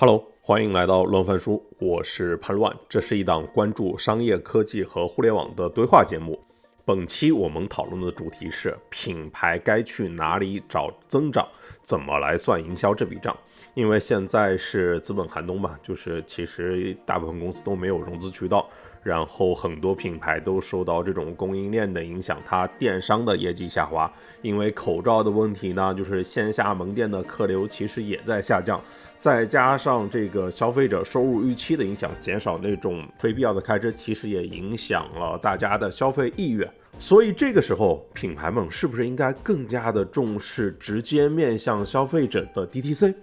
Hello，欢迎来到乱翻书，我是潘乱。这是一档关注商业科技和互联网的对话节目。本期我们讨论的主题是品牌该去哪里找增长，怎么来算营销这笔账？因为现在是资本寒冬嘛，就是其实大部分公司都没有融资渠道。然后很多品牌都受到这种供应链的影响，它电商的业绩下滑，因为口罩的问题呢，就是线下门店的客流其实也在下降，再加上这个消费者收入预期的影响，减少那种非必要的开支，其实也影响了大家的消费意愿。所以这个时候，品牌们是不是应该更加的重视直接面向消费者的 DTC？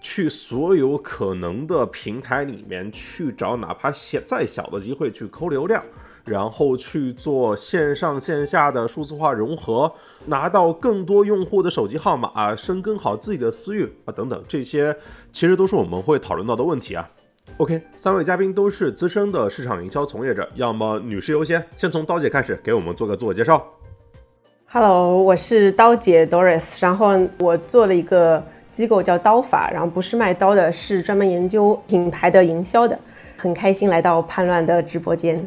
去所有可能的平台里面去找，哪怕小再小的机会去抠流量，然后去做线上线下的数字化融合，拿到更多用户的手机号码啊，深耕好自己的私域啊，等等，这些其实都是我们会讨论到的问题啊。OK，三位嘉宾都是资深的市场营销从业者，要么女士优先，先从刀姐开始给我们做个自我介绍。Hello，我是刀姐 Doris，然后我做了一个。机构叫刀法，然后不是卖刀的，是专门研究品牌的营销的。很开心来到叛乱的直播间。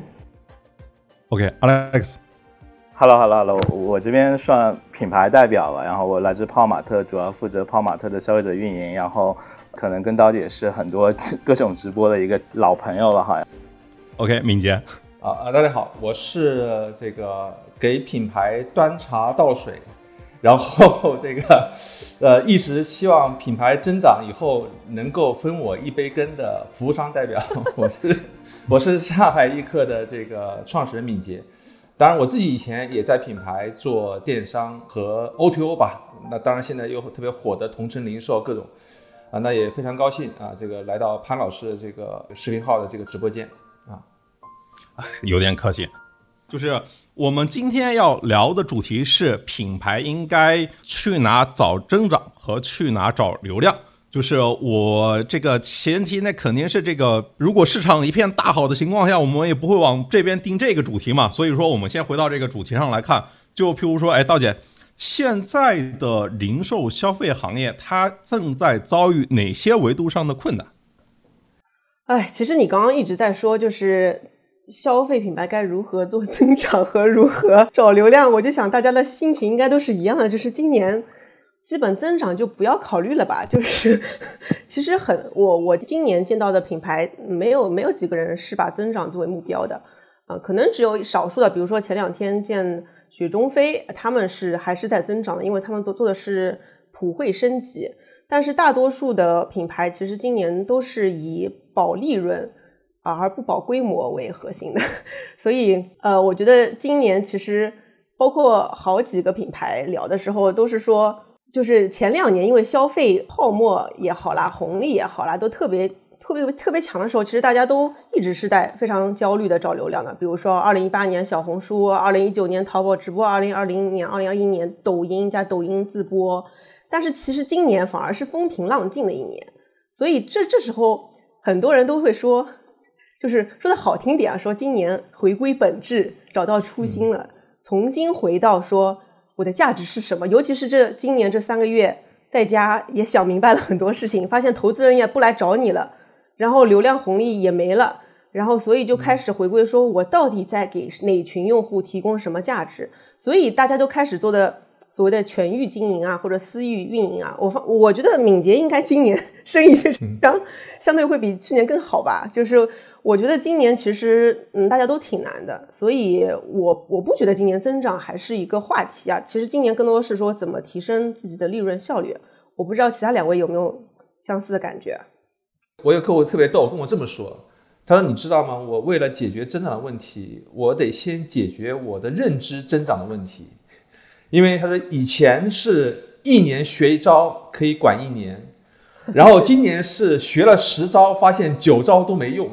OK，Alex，Hello，Hello，Hello，我这边算品牌代表吧，然后我来自泡玛特，主要负责泡玛特的消费者运营，然后可能跟刀姐是很多各种直播的一个老朋友了，好像。OK，敏捷。啊啊，大家好，我是这个给品牌端茶倒水。然后 这个，呃，一直希望品牌增长以后能够分我一杯羹的服务商代表，我是我是上海易客的这个创始人敏捷。当然，我自己以前也在品牌做电商和 O2O 吧。那当然，现在又特别火的同城零售各种啊，那也非常高兴啊，这个来到潘老师的这个视频号的这个直播间啊，有点客气。就是我们今天要聊的主题是品牌应该去哪找增长和去哪找流量。就是我这个前提，那肯定是这个，如果市场一片大好的情况下，我们也不会往这边定这个主题嘛。所以说，我们先回到这个主题上来看。就譬如说，哎，道姐，现在的零售消费行业它正在遭遇哪些维度上的困难？哎，其实你刚刚一直在说，就是。消费品牌该如何做增长和如何找流量？我就想大家的心情应该都是一样的，就是今年基本增长就不要考虑了吧。就是其实很我我今年见到的品牌没有没有几个人是把增长作为目标的啊，可能只有少数的，比如说前两天见雪中飞，他们是还是在增长的，因为他们做做的是普惠升级。但是大多数的品牌其实今年都是以保利润。而不保规模为核心的，所以呃，我觉得今年其实包括好几个品牌聊的时候，都是说，就是前两年因为消费泡沫也好啦，红利也好啦，都特别特别特别强的时候，其实大家都一直是在非常焦虑的找流量的。比如说二零一八年小红书，二零一九年淘宝直播，二零二零年、二零二一年抖音加抖音自播，但是其实今年反而是风平浪静的一年，所以这这时候很多人都会说。就是说的好听点啊，说今年回归本质，找到初心了，重新回到说我的价值是什么。尤其是这今年这三个月，在家也想明白了很多事情，发现投资人也不来找你了，然后流量红利也没了，然后所以就开始回归，说我到底在给哪群用户提供什么价值？所以大家都开始做的所谓的全域经营啊，或者私域运营啊。我发我觉得敏捷应该今年 生意是相相对会比去年更好吧，就是。我觉得今年其实，嗯，大家都挺难的，所以我我不觉得今年增长还是一个话题啊。其实今年更多是说怎么提升自己的利润效率。我不知道其他两位有没有相似的感觉。我有客户特别逗，跟我这么说，他说：“你知道吗？我为了解决增长的问题，我得先解决我的认知增长的问题。因为他说以前是一年学一招可以管一年，然后今年是学了十招，发现九招都没用。”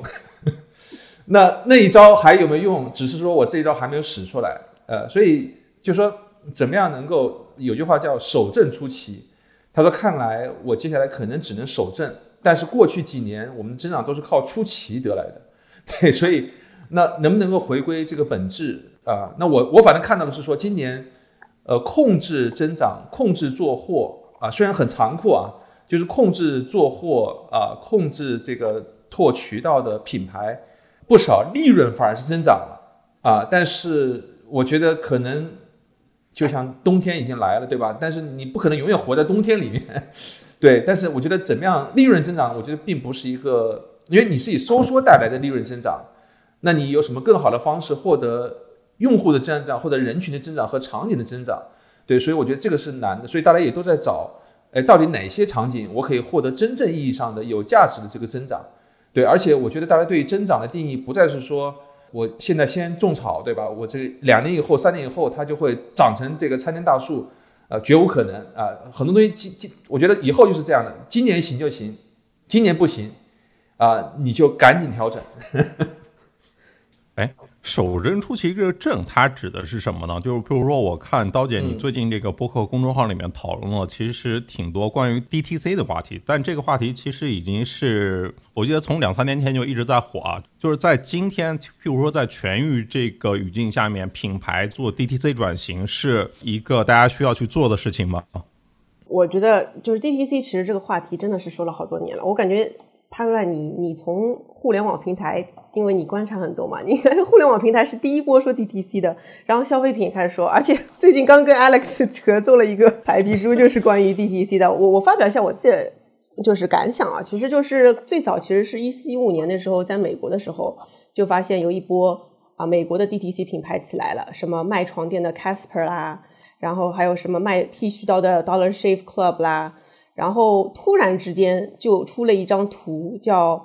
那那一招还有没有用？只是说我这一招还没有使出来，呃，所以就说怎么样能够有句话叫守正出奇。他说看来我接下来可能只能守正，但是过去几年我们的增长都是靠出奇得来的，对，所以那能不能够回归这个本质啊？那我我反正看到的是说今年，呃，控制增长，控制做货啊，虽然很残酷啊，就是控制做货啊、控制这个拓渠道的品牌，不少利润反而是增长了啊。但是我觉得可能就像冬天已经来了，对吧？但是你不可能永远活在冬天里面，对。但是我觉得怎么样利润增长，我觉得并不是一个，因为你是以收缩带来的利润增长，那你有什么更好的方式获得用户的增长，或者人群的增长和场景的增长？对，所以我觉得这个是难的，所以大家也都在找，哎，到底哪些场景我可以获得真正意义上的有价值的这个增长？对，而且我觉得大家对于增长的定义不再是说我现在先种草，对吧？我这两年以后、三年以后它就会长成这个参天大树，呃，绝无可能啊！很多东西今今，我觉得以后就是这样的，今年行就行，今年不行啊，你就赶紧调整。哎，手刃出奇这个证，它指的是什么呢？就是比如说，我看刀姐你最近这个播客公众号里面讨论了，其实挺多关于 DTC 的话题，但这个话题其实已经是我记得从两三年前就一直在火啊。就是在今天，譬如说在全域这个语境下面，品牌做 DTC 转型是一个大家需要去做的事情吗？我觉得就是 DTC，其实这个话题真的是说了好多年了。我感觉潘乱，你你从互联网平台，因为你观察很多嘛，你看互联网平台是第一波说 DTC 的，然后消费品也开始说，而且 最近刚跟 Alex 合作了一个白皮书，就是关于 DTC 的。我我发表一下我自己的就是感想啊，其实就是最早其实是一四一五年的时候，在美国的时候就发现有一波啊美国的 DTC 品牌起来了，什么卖床垫的 Casper 啦，然后还有什么卖剃须刀的 Dollar Shave Club 啦。然后突然之间就出了一张图，叫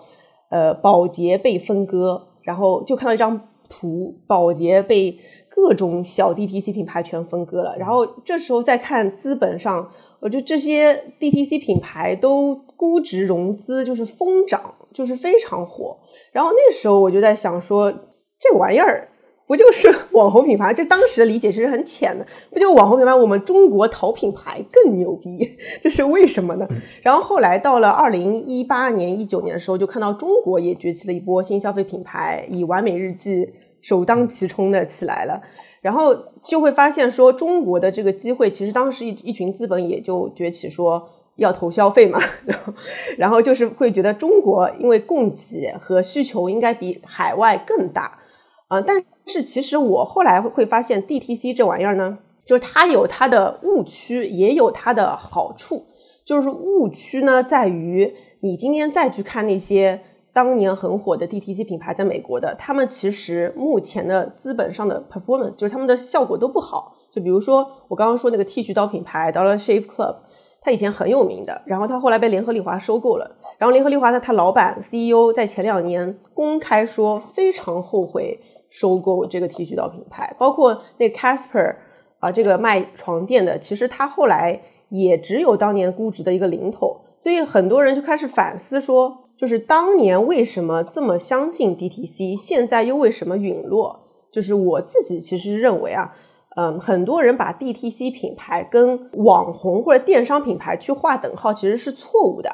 呃保洁被分割，然后就看到一张图，保洁被各种小 DTC 品牌全分割了。然后这时候再看资本上，我觉得这些 DTC 品牌都估值融资就是疯涨，就是非常火。然后那时候我就在想说，这玩意儿。不就是网红品牌？就当时的理解其实很浅的，不就网红品牌？我们中国淘品牌更牛逼，这是为什么呢？然后后来到了二零一八年、一九年的时候，就看到中国也崛起了一波新消费品牌，以完美日记首当其冲的起来了。然后就会发现说，中国的这个机会，其实当时一一群资本也就崛起，说要投消费嘛。然后，然后就是会觉得中国因为供给和需求应该比海外更大啊，但。是，其实我后来会发现，DTC 这玩意儿呢，就是它有它的误区，也有它的好处。就是误区呢，在于你今天再去看那些当年很火的 DTC 品牌，在美国的，他们其实目前的资本上的 performance，就是他们的效果都不好。就比如说我刚刚说那个剃须刀品牌 Dollar Shave Club，它以前很有名的，然后它后来被联合利华收购了，然后联合利华的它老板 CEO 在前两年公开说非常后悔。收购这个剃须刀品牌，包括那 Casper 啊，这个卖床垫的，其实他后来也只有当年估值的一个零头，所以很多人就开始反思说，就是当年为什么这么相信 DTC，现在又为什么陨落？就是我自己其实认为啊，嗯，很多人把 DTC 品牌跟网红或者电商品牌去划等号，其实是错误的。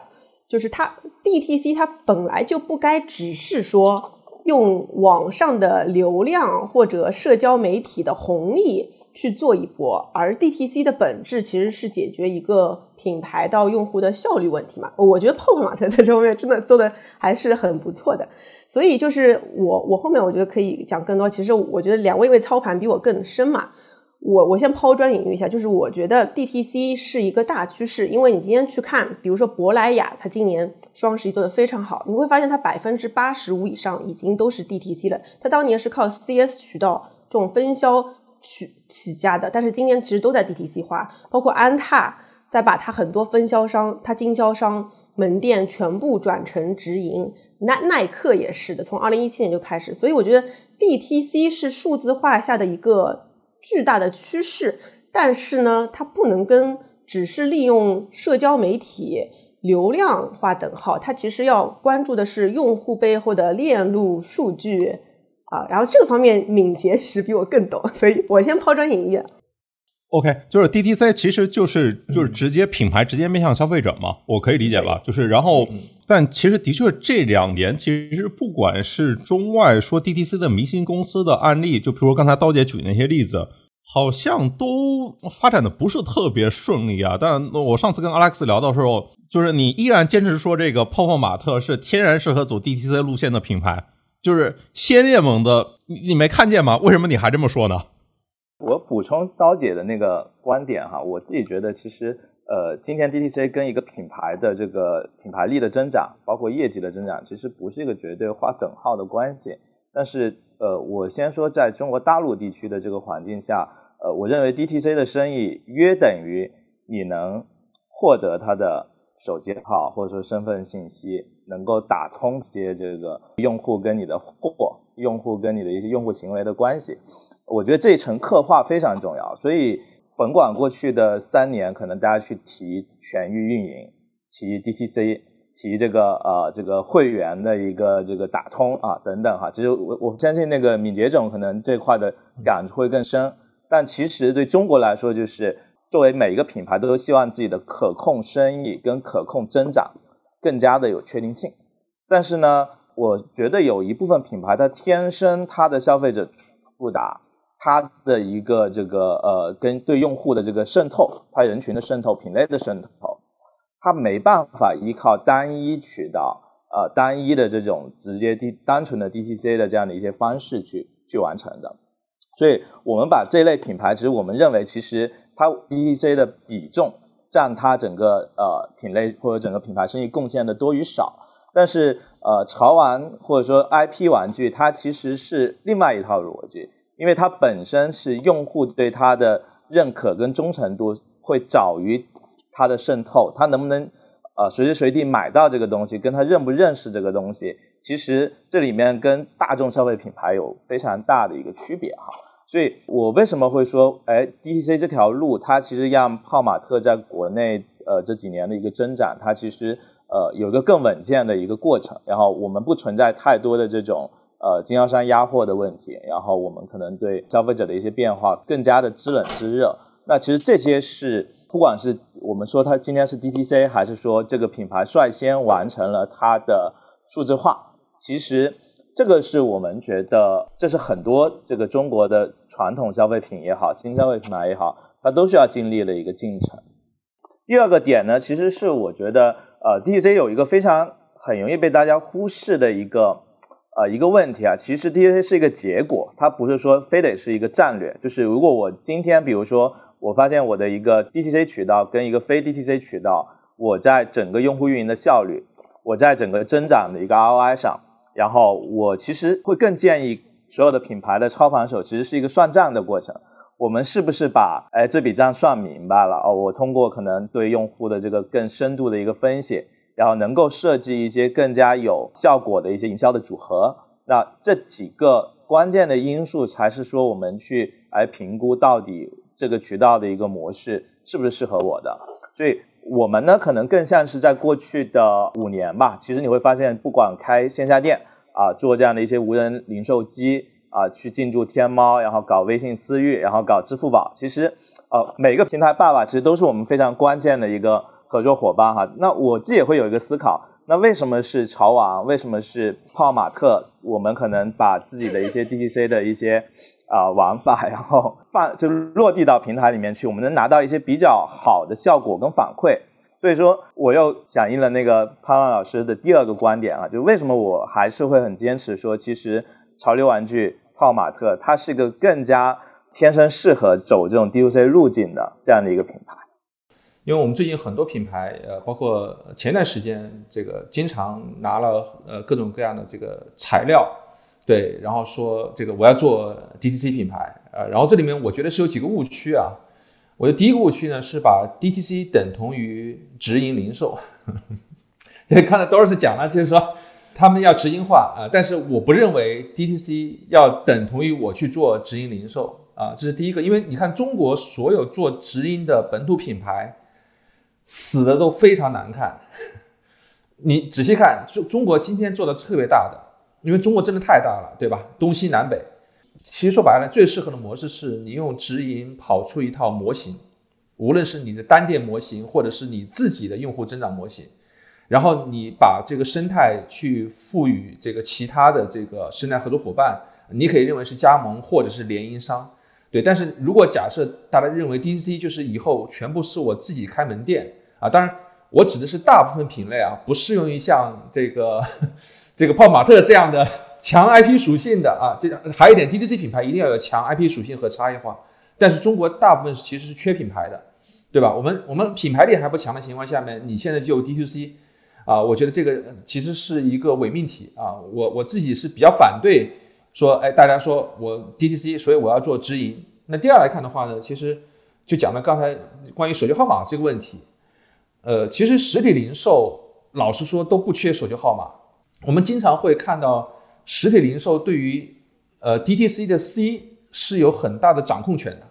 就是它 DTC 它本来就不该只是说。用网上的流量或者社交媒体的红利去做一波，而 DTC 的本质其实是解决一个品牌到用户的效率问题嘛。我觉得泡泡玛特在这方面真的做的还是很不错的，所以就是我我后面我觉得可以讲更多。其实我觉得两位因为操盘比我更深嘛。我我先抛砖引玉一下，就是我觉得 DTC 是一个大趋势，因为你今天去看，比如说珀莱雅，它今年双十一做的非常好，你会发现它百分之八十五以上已经都是 DTC 了。它当年是靠 CS 渠道这种分销起起家的，但是今年其实都在 DTC 化，包括安踏在把它很多分销商、它经销商门店全部转成直营，耐耐克也是的，从二零一七年就开始。所以我觉得 DTC 是数字化下的一个。巨大的趋势，但是呢，它不能跟只是利用社交媒体流量划等号，它其实要关注的是用户背后的链路数据啊。然后这个方面，敏捷其实比我更懂，所以我先抛砖引玉。OK，就是 DTC 其实就是就是直接品牌直接面向消费者嘛，我可以理解吧？就是然后，但其实的确这两年，其实不管是中外说 DTC 的明星公司的案例，就比如刚才刀姐举那些例子，好像都发展的不是特别顺利啊。但我上次跟 Alex 聊的时候，就是你依然坚持说这个泡泡玛特是天然适合走 DTC 路线的品牌，就是先烈们的，你你没看见吗？为什么你还这么说呢？我补充刀姐的那个观点哈，我自己觉得其实呃，今天 DTC 跟一个品牌的这个品牌力的增长，包括业绩的增长，其实不是一个绝对划等号的关系。但是呃，我先说在中国大陆地区的这个环境下，呃，我认为 DTC 的生意约等于你能获得它的手机号或者说身份信息，能够打通些这个用户跟你的货，用户跟你的一些用户行为的关系。我觉得这一层刻画非常重要，所以甭管过去的三年，可能大家去提全域运营，提 DTC，提这个呃这个会员的一个这个打通啊等等哈，其实我我相信那个敏捷总可能这块的感触会更深，但其实对中国来说，就是作为每一个品牌都希望自己的可控生意跟可控增长更加的有确定性，但是呢，我觉得有一部分品牌它天生它的消费者复杂。它的一个这个呃，跟对用户的这个渗透，它人群的渗透、品类的渗透，它没办法依靠单一渠道，呃，单一的这种直接 D 单纯的 DTC 的这样的一些方式去去完成的。所以，我们把这类品牌，其实我们认为，其实它 DTC 的比重占它整个呃品类或者整个品牌生意贡献的多与少。但是，呃，潮玩或者说 IP 玩具，它其实是另外一套逻辑。因为它本身是用户对它的认可跟忠诚度会早于它的渗透，它能不能呃随时随地买到这个东西，跟他认不认识这个东西，其实这里面跟大众消费品牌有非常大的一个区别哈。所以我为什么会说，哎，DTC 这条路它其实让泡玛特在国内呃这几年的一个增长，它其实呃有个更稳健的一个过程，然后我们不存在太多的这种。呃，经销商压货的问题，然后我们可能对消费者的一些变化更加的知冷知热。那其实这些是，不管是我们说它今天是 DTC，还是说这个品牌率先完成了它的数字化，其实这个是我们觉得，这是很多这个中国的传统消费品也好，新消费品牌也好，它都需要经历的一个进程。第二个点呢，其实是我觉得，呃，DTC 有一个非常很容易被大家忽视的一个。呃，一个问题啊，其实 DTC 是一个结果，它不是说非得是一个战略。就是如果我今天，比如说，我发现我的一个 DTC 渠道跟一个非 DTC 渠道，我在整个用户运营的效率，我在整个增长的一个 ROI 上，然后我其实会更建议所有的品牌的操盘手，其实是一个算账的过程。我们是不是把哎这笔账算明白了？哦，我通过可能对用户的这个更深度的一个分析。然后能够设计一些更加有效果的一些营销的组合，那这几个关键的因素才是说我们去来评估到底这个渠道的一个模式是不是适合我的。所以我们呢可能更像是在过去的五年吧，其实你会发现，不管开线下店啊，做这样的一些无人零售机啊，去进驻天猫，然后搞微信私域，然后搞支付宝，其实呃每个平台爸爸其实都是我们非常关键的一个。合作伙伴哈，那我自己也会有一个思考，那为什么是潮王？为什么是泡泡玛特？我们可能把自己的一些 DTC 的一些啊玩法，然后放就是落地到平台里面去，我们能拿到一些比较好的效果跟反馈。所以说，我又响应了那个潘万老师的第二个观点啊，就为什么我还是会很坚持说，其实潮流玩具泡玛特它是一个更加天生适合走这种 DTC 路径的这样的一个品牌。因为我们最近很多品牌，呃，包括前段时间这个经常拿了呃各种各样的这个材料，对，然后说这个我要做 DTC 品牌，呃，然后这里面我觉得是有几个误区啊。我的第一个误区呢是把 DTC 等同于直营零售，看到多少次讲了，就是说他们要直营化啊，但是我不认为 DTC 要等同于我去做直营零售啊，这是第一个，因为你看中国所有做直营的本土品牌。死的都非常难看，你仔细看，中中国今天做的特别大的，因为中国真的太大了，对吧？东西南北，其实说白了，最适合的模式是你用直营跑出一套模型，无论是你的单店模型，或者是你自己的用户增长模型，然后你把这个生态去赋予这个其他的这个生态合作伙伴，你可以认为是加盟或者是联营商。对，但是如果假设大家认为 DTC 就是以后全部是我自己开门店啊，当然我指的是大部分品类啊，不适用于像这个这个泡玛特这样的强 IP 属性的啊。这样还有一点，DTC 品牌一定要有强 IP 属性和差异化。但是中国大部分其实是缺品牌的，对吧？我们我们品牌力还不强的情况下面，你现在就 DTC 啊，我觉得这个其实是一个伪命题啊。我我自己是比较反对。说，哎，大家说我 DTC，所以我要做直营。那第二来看的话呢，其实就讲了刚才关于手机号码这个问题。呃，其实实体零售老实说都不缺手机号码。我们经常会看到实体零售对于呃 DTC 的 C 是有很大的掌控权的，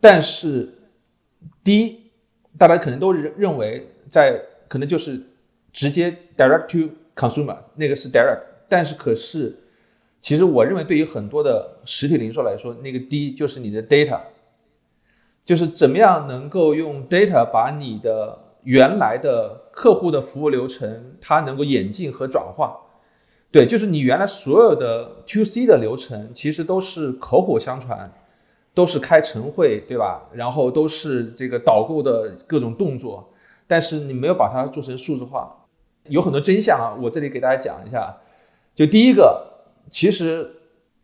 但是 D 大家可能都认认为在可能就是直接 direct to consumer 那个是 direct，但是可是。其实我认为，对于很多的实体零售来说，那个 D 就是你的 data，就是怎么样能够用 data 把你的原来的客户的服务流程，它能够演进和转化。对，就是你原来所有的 To C 的流程，其实都是口口相传，都是开晨会，对吧？然后都是这个导购的各种动作，但是你没有把它做成数字化，有很多真相啊。我这里给大家讲一下，就第一个。其实，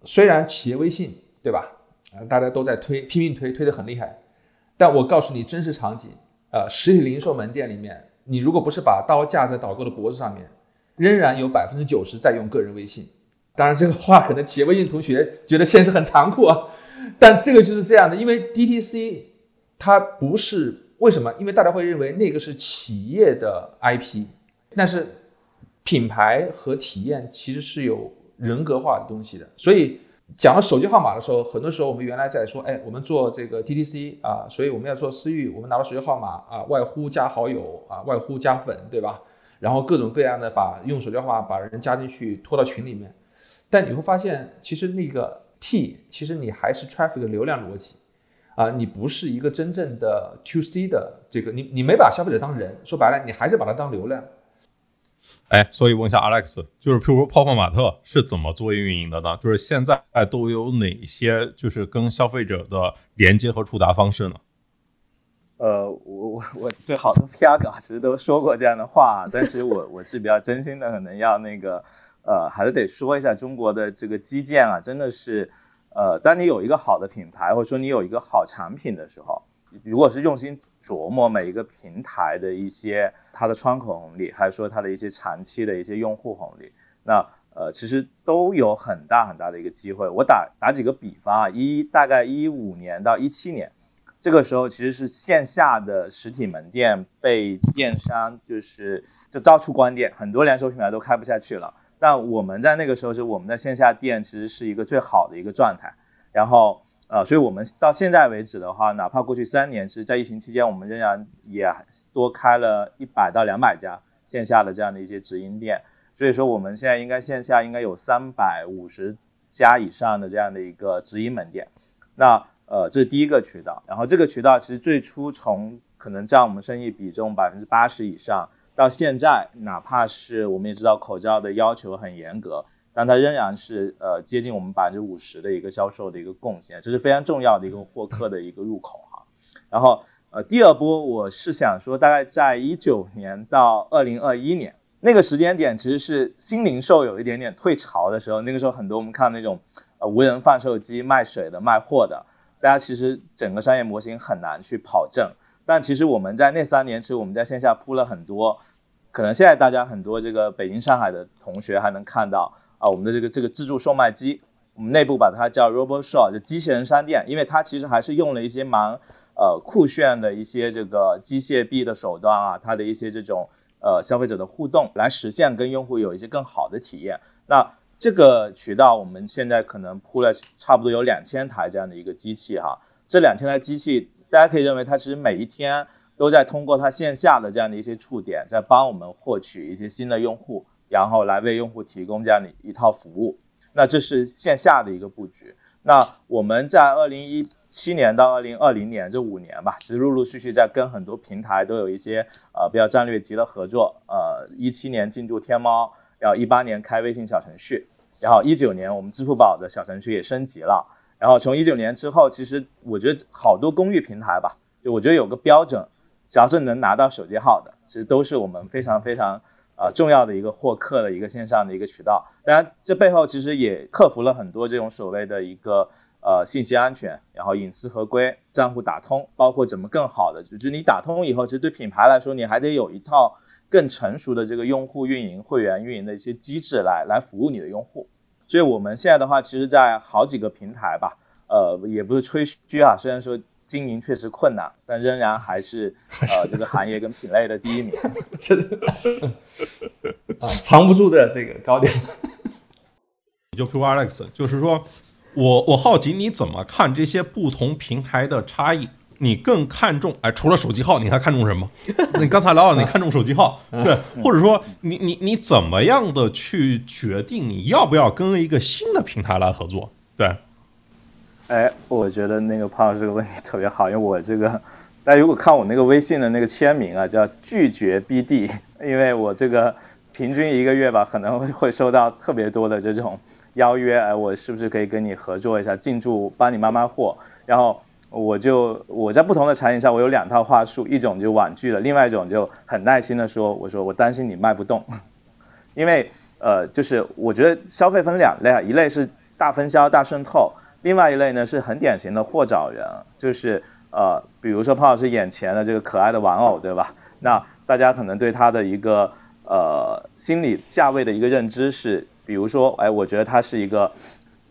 虽然企业微信对吧？啊，大家都在推，拼命推，推得很厉害。但我告诉你，真实场景，呃，实体零售门店里面，你如果不是把刀架在导购的脖子上面，仍然有百分之九十在用个人微信。当然，这个话可能企业微信同学觉得现实很残酷啊，但这个就是这样的，因为 DTC 它不是为什么？因为大家会认为那个是企业的 IP，但是品牌和体验其实是有。人格化的东西的，所以讲到手机号码的时候，很多时候我们原来在说，哎，我们做这个 DTC 啊，所以我们要做私域，我们拿到手机号码啊，外呼加好友啊，外呼加粉，对吧？然后各种各样的把用手机号码把人加进去，拖到群里面。但你会发现，其实那个 T，其实你还是 traffic 的流量逻辑啊，你不是一个真正的 To C 的这个，你你没把消费者当人，说白了，你还是把它当流量。哎，所以问一下 Alex，就是譬如泡泡玛特是怎么做运营的呢？就是现在都有哪些就是跟消费者的连接和触达方式呢？呃，我我我对好多 PR 稿其实都说过这样的话，但是我我是比较真心的，可能要那个呃，还是得说一下中国的这个基建啊，真的是呃，当你有一个好的品牌或者说你有一个好产品的时候。如果是用心琢磨每一个平台的一些它的窗口红利，还是说它的一些长期的一些用户红利，那呃其实都有很大很大的一个机会。我打打几个比方啊，一大概一五年到一七年，这个时候其实是线下的实体门店被电商就是就到处关店，很多连锁品牌都开不下去了。但我们在那个时候是我们的线下店其实是一个最好的一个状态，然后。呃，所以我们到现在为止的话，哪怕过去三年，其实，在疫情期间，我们仍然也多开了一百到两百家线下的这样的一些直营店。所以说，我们现在应该线下应该有三百五十家以上的这样的一个直营门店。那呃，这是第一个渠道。然后这个渠道其实最初从可能占我们生意比重百分之八十以上，到现在，哪怕是我们也知道口罩的要求很严格。但它仍然是呃接近我们百分之五十的一个销售的一个贡献，这是非常重要的一个获客的一个入口哈。然后呃第二波我是想说，大概在一九年到二零二一年那个时间点，其实是新零售有一点点退潮的时候。那个时候很多我们看那种呃无人贩售机卖水的卖货的，大家其实整个商业模型很难去跑正。但其实我们在那三年，其实我们在线下铺了很多，可能现在大家很多这个北京上海的同学还能看到。啊，我们的这个这个自助售卖机，我们内部把它叫 Robot Shop，就机器人商店，因为它其实还是用了一些蛮呃酷炫的一些这个机械臂的手段啊，它的一些这种呃消费者的互动，来实现跟用户有一些更好的体验。那这个渠道我们现在可能铺了差不多有两千台这样的一个机器哈，这两千台机器，大家可以认为它其实每一天都在通过它线下的这样的一些触点，在帮我们获取一些新的用户。然后来为用户提供这样的一套服务，那这是线下的一个布局。那我们在二零一七年到二零二零年这五年吧，其实陆陆续续在跟很多平台都有一些呃比较战略级的合作。呃，一七年进驻天猫，然后一八年开微信小程序，然后一九年我们支付宝的小程序也升级了，然后从一九年之后，其实我觉得好多公寓平台吧，就我觉得有个标准，只要是能拿到手机号的，其实都是我们非常非常呃重要的一个获客的一个线上的一个渠道。当然，这背后其实也克服了很多这种所谓的一个呃信息安全，然后隐私合规、账户打通，包括怎么更好的，就是你打通以后，其实对品牌来说，你还得有一套更成熟的这个用户运营、会员运营的一些机制来来服务你的用户。所以我们现在的话，其实，在好几个平台吧，呃，也不是吹嘘啊，虽然说经营确实困难，但仍然还是呃这个行业跟品类的第一名。真的啊，藏不住的这个高点。就 Q Alex，就是说我我好奇你怎么看这些不同平台的差异？你更看重哎，除了手机号，你还看重什么？你刚才聊了，你看重手机号，对，或者说你你你怎么样的去决定你要不要跟一个新的平台来合作？对，哎，我觉得那个胖这个问题特别好，因为我这个大家如果看我那个微信的那个签名啊，叫拒绝 BD，因为我这个平均一个月吧，可能会收到特别多的这种邀约，哎，我是不是可以跟你合作一下，进驻帮你卖卖货，然后。我就我在不同的场景下，我有两套话术，一种就婉拒了，另外一种就很耐心的说，我说我担心你卖不动，因为呃，就是我觉得消费分两类啊，一类是大分销大渗透，另外一类呢是很典型的货找人，就是呃，比如说潘老师眼前的这个可爱的玩偶，对吧？那大家可能对他的一个呃心理价位的一个认知是，比如说，哎，我觉得它是一个。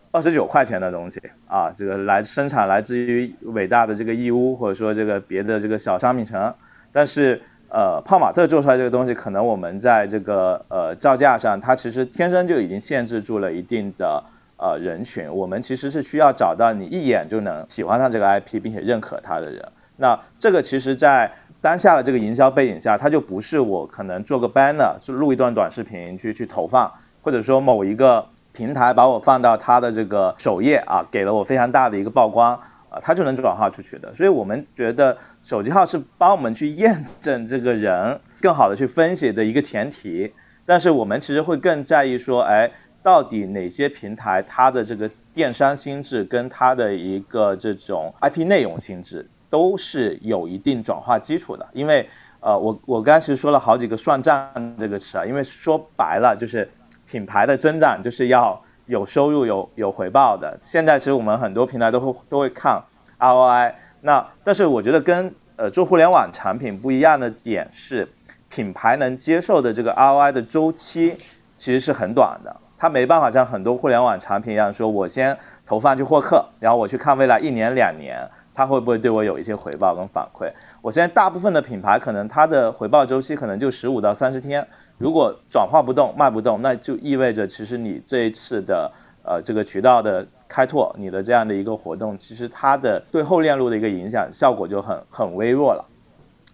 二十九块钱的东西啊，这个来生产来自于伟大的这个义乌，或者说这个别的这个小商品城，但是呃，泡玛特做出来这个东西，可能我们在这个呃造价上，它其实天生就已经限制住了一定的呃人群。我们其实是需要找到你一眼就能喜欢上这个 IP 并且认可它的人。那这个其实，在当下的这个营销背景下，它就不是我可能做个 banner，就录一段短视频去去投放，或者说某一个。平台把我放到它的这个首页啊，给了我非常大的一个曝光啊，它就能转化出去的。所以我们觉得手机号是帮我们去验证这个人，更好的去分析的一个前提。但是我们其实会更在意说，哎，到底哪些平台它的这个电商心智跟它的一个这种 IP 内容心智都是有一定转化基础的。因为呃，我我刚才其实说了好几个算账这个词啊，因为说白了就是。品牌的增长就是要有收入、有有回报的。现在其实我们很多平台都会都会看 ROI。那但是我觉得跟呃做互联网产品不一样的点是，品牌能接受的这个 ROI 的周期其实是很短的。它没办法像很多互联网产品一样，说我先投放去获客，然后我去看未来一年两年它会不会对我有一些回报跟反馈。我现在大部分的品牌可能它的回报周期可能就十五到三十天。如果转化不动、卖不动，那就意味着其实你这一次的呃这个渠道的开拓，你的这样的一个活动，其实它的对后链路的一个影响效果就很很微弱了。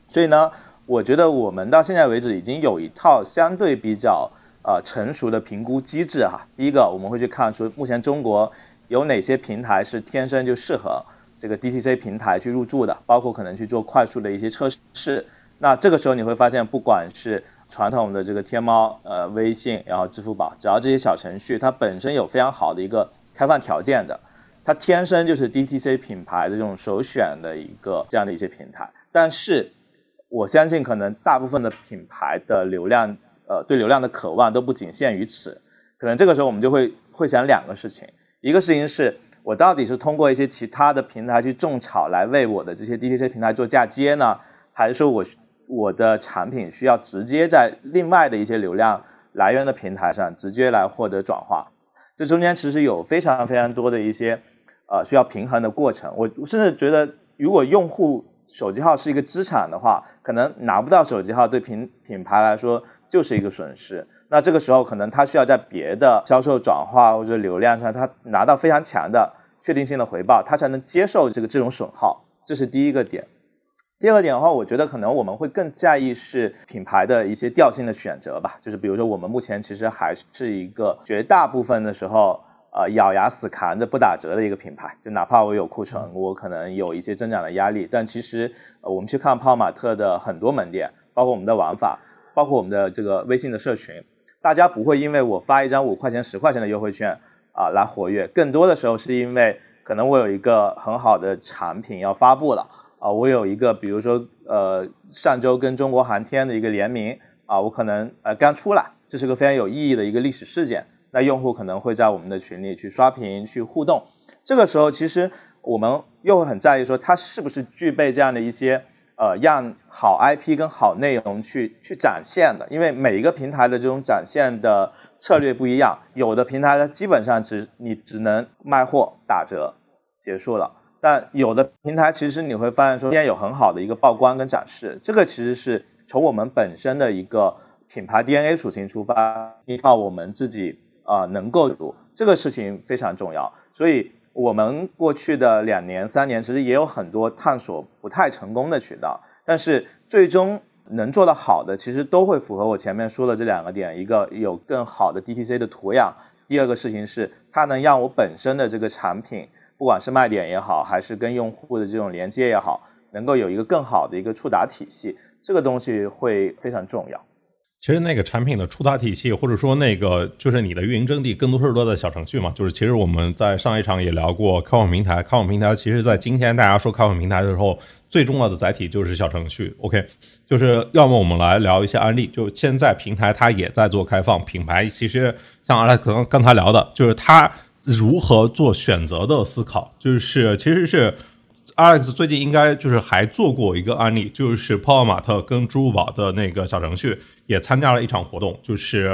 所以呢，我觉得我们到现在为止已经有一套相对比较呃成熟的评估机制哈。第一个，我们会去看说目前中国有哪些平台是天生就适合这个 DTC 平台去入驻的，包括可能去做快速的一些测试。那这个时候你会发现，不管是传统的这个天猫、呃微信，然后支付宝，只要这些小程序，它本身有非常好的一个开放条件的，它天生就是 DTC 品牌的这种首选的一个这样的一些平台。但是我相信，可能大部分的品牌的流量，呃，对流量的渴望都不仅限于此。可能这个时候我们就会会想两个事情，一个事情是我到底是通过一些其他的平台去种草来为我的这些 DTC 平台做嫁接呢，还是说我？我的产品需要直接在另外的一些流量来源的平台上直接来获得转化，这中间其实有非常非常多的一些呃需要平衡的过程。我甚至觉得，如果用户手机号是一个资产的话，可能拿不到手机号对品品牌来说就是一个损失。那这个时候可能他需要在别的销售转化或者流量上，他拿到非常强的确定性的回报，他才能接受这个这种损耗。这是第一个点。第二点的话，我觉得可能我们会更在意是品牌的一些调性的选择吧，就是比如说我们目前其实还是一个绝大部分的时候，呃，咬牙死扛着不打折的一个品牌，就哪怕我有库存，我可能有一些增长的压力，但其实呃我们去看泡玛特的很多门店，包括我们的玩法，包括我们的这个微信的社群，大家不会因为我发一张五块钱、十块钱的优惠券啊来活跃，更多的时候是因为可能我有一个很好的产品要发布了啊，我有一个比如说呃上周跟中国航天的一个联名啊，我可能呃刚出来，这是个非常有意义的一个历史事件，那用户可能会在我们的群里去刷屏去互动，这个时候其实我们又会很在意说它是不是具备这样的一些呃让好 IP 跟好内容去去展现的，因为每一个平台的这种展现的。策略不一样，有的平台它基本上只你只能卖货打折结束了，但有的平台其实你会发现说，今天有很好的一个曝光跟展示，这个其实是从我们本身的一个品牌 DNA 属性出发，依靠我们自己啊能够读这个事情非常重要，所以我们过去的两年三年其实也有很多探索不太成功的渠道，但是最终。能做得好的，其实都会符合我前面说的这两个点：一个有更好的 DTC 的图样，第二个事情是它能让我本身的这个产品，不管是卖点也好，还是跟用户的这种连接也好，能够有一个更好的一个触达体系，这个东西会非常重要。其实那个产品的触达体系，或者说那个就是你的运营阵地，更多是落在小程序嘛。就是其实我们在上一场也聊过开放平台，开放平台其实在今天大家说开放平台的时候，最重要的载体就是小程序。OK，就是要么我们来聊一些案例，就现在平台它也在做开放，品牌其实像阿莱可能刚才聊的，就是它如何做选择的思考，就是其实是。Alex 最近应该就是还做过一个案例，就是泡泡玛特跟支付宝的那个小程序也参加了一场活动，就是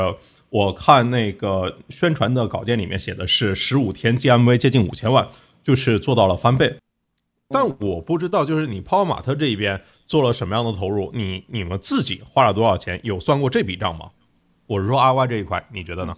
我看那个宣传的稿件里面写的是十五天 GMV 接近五千万，就是做到了翻倍。但我不知道，就是你泡泡玛特这一边做了什么样的投入，你你们自己花了多少钱，有算过这笔账吗？我是说 RY 这一块，你觉得呢？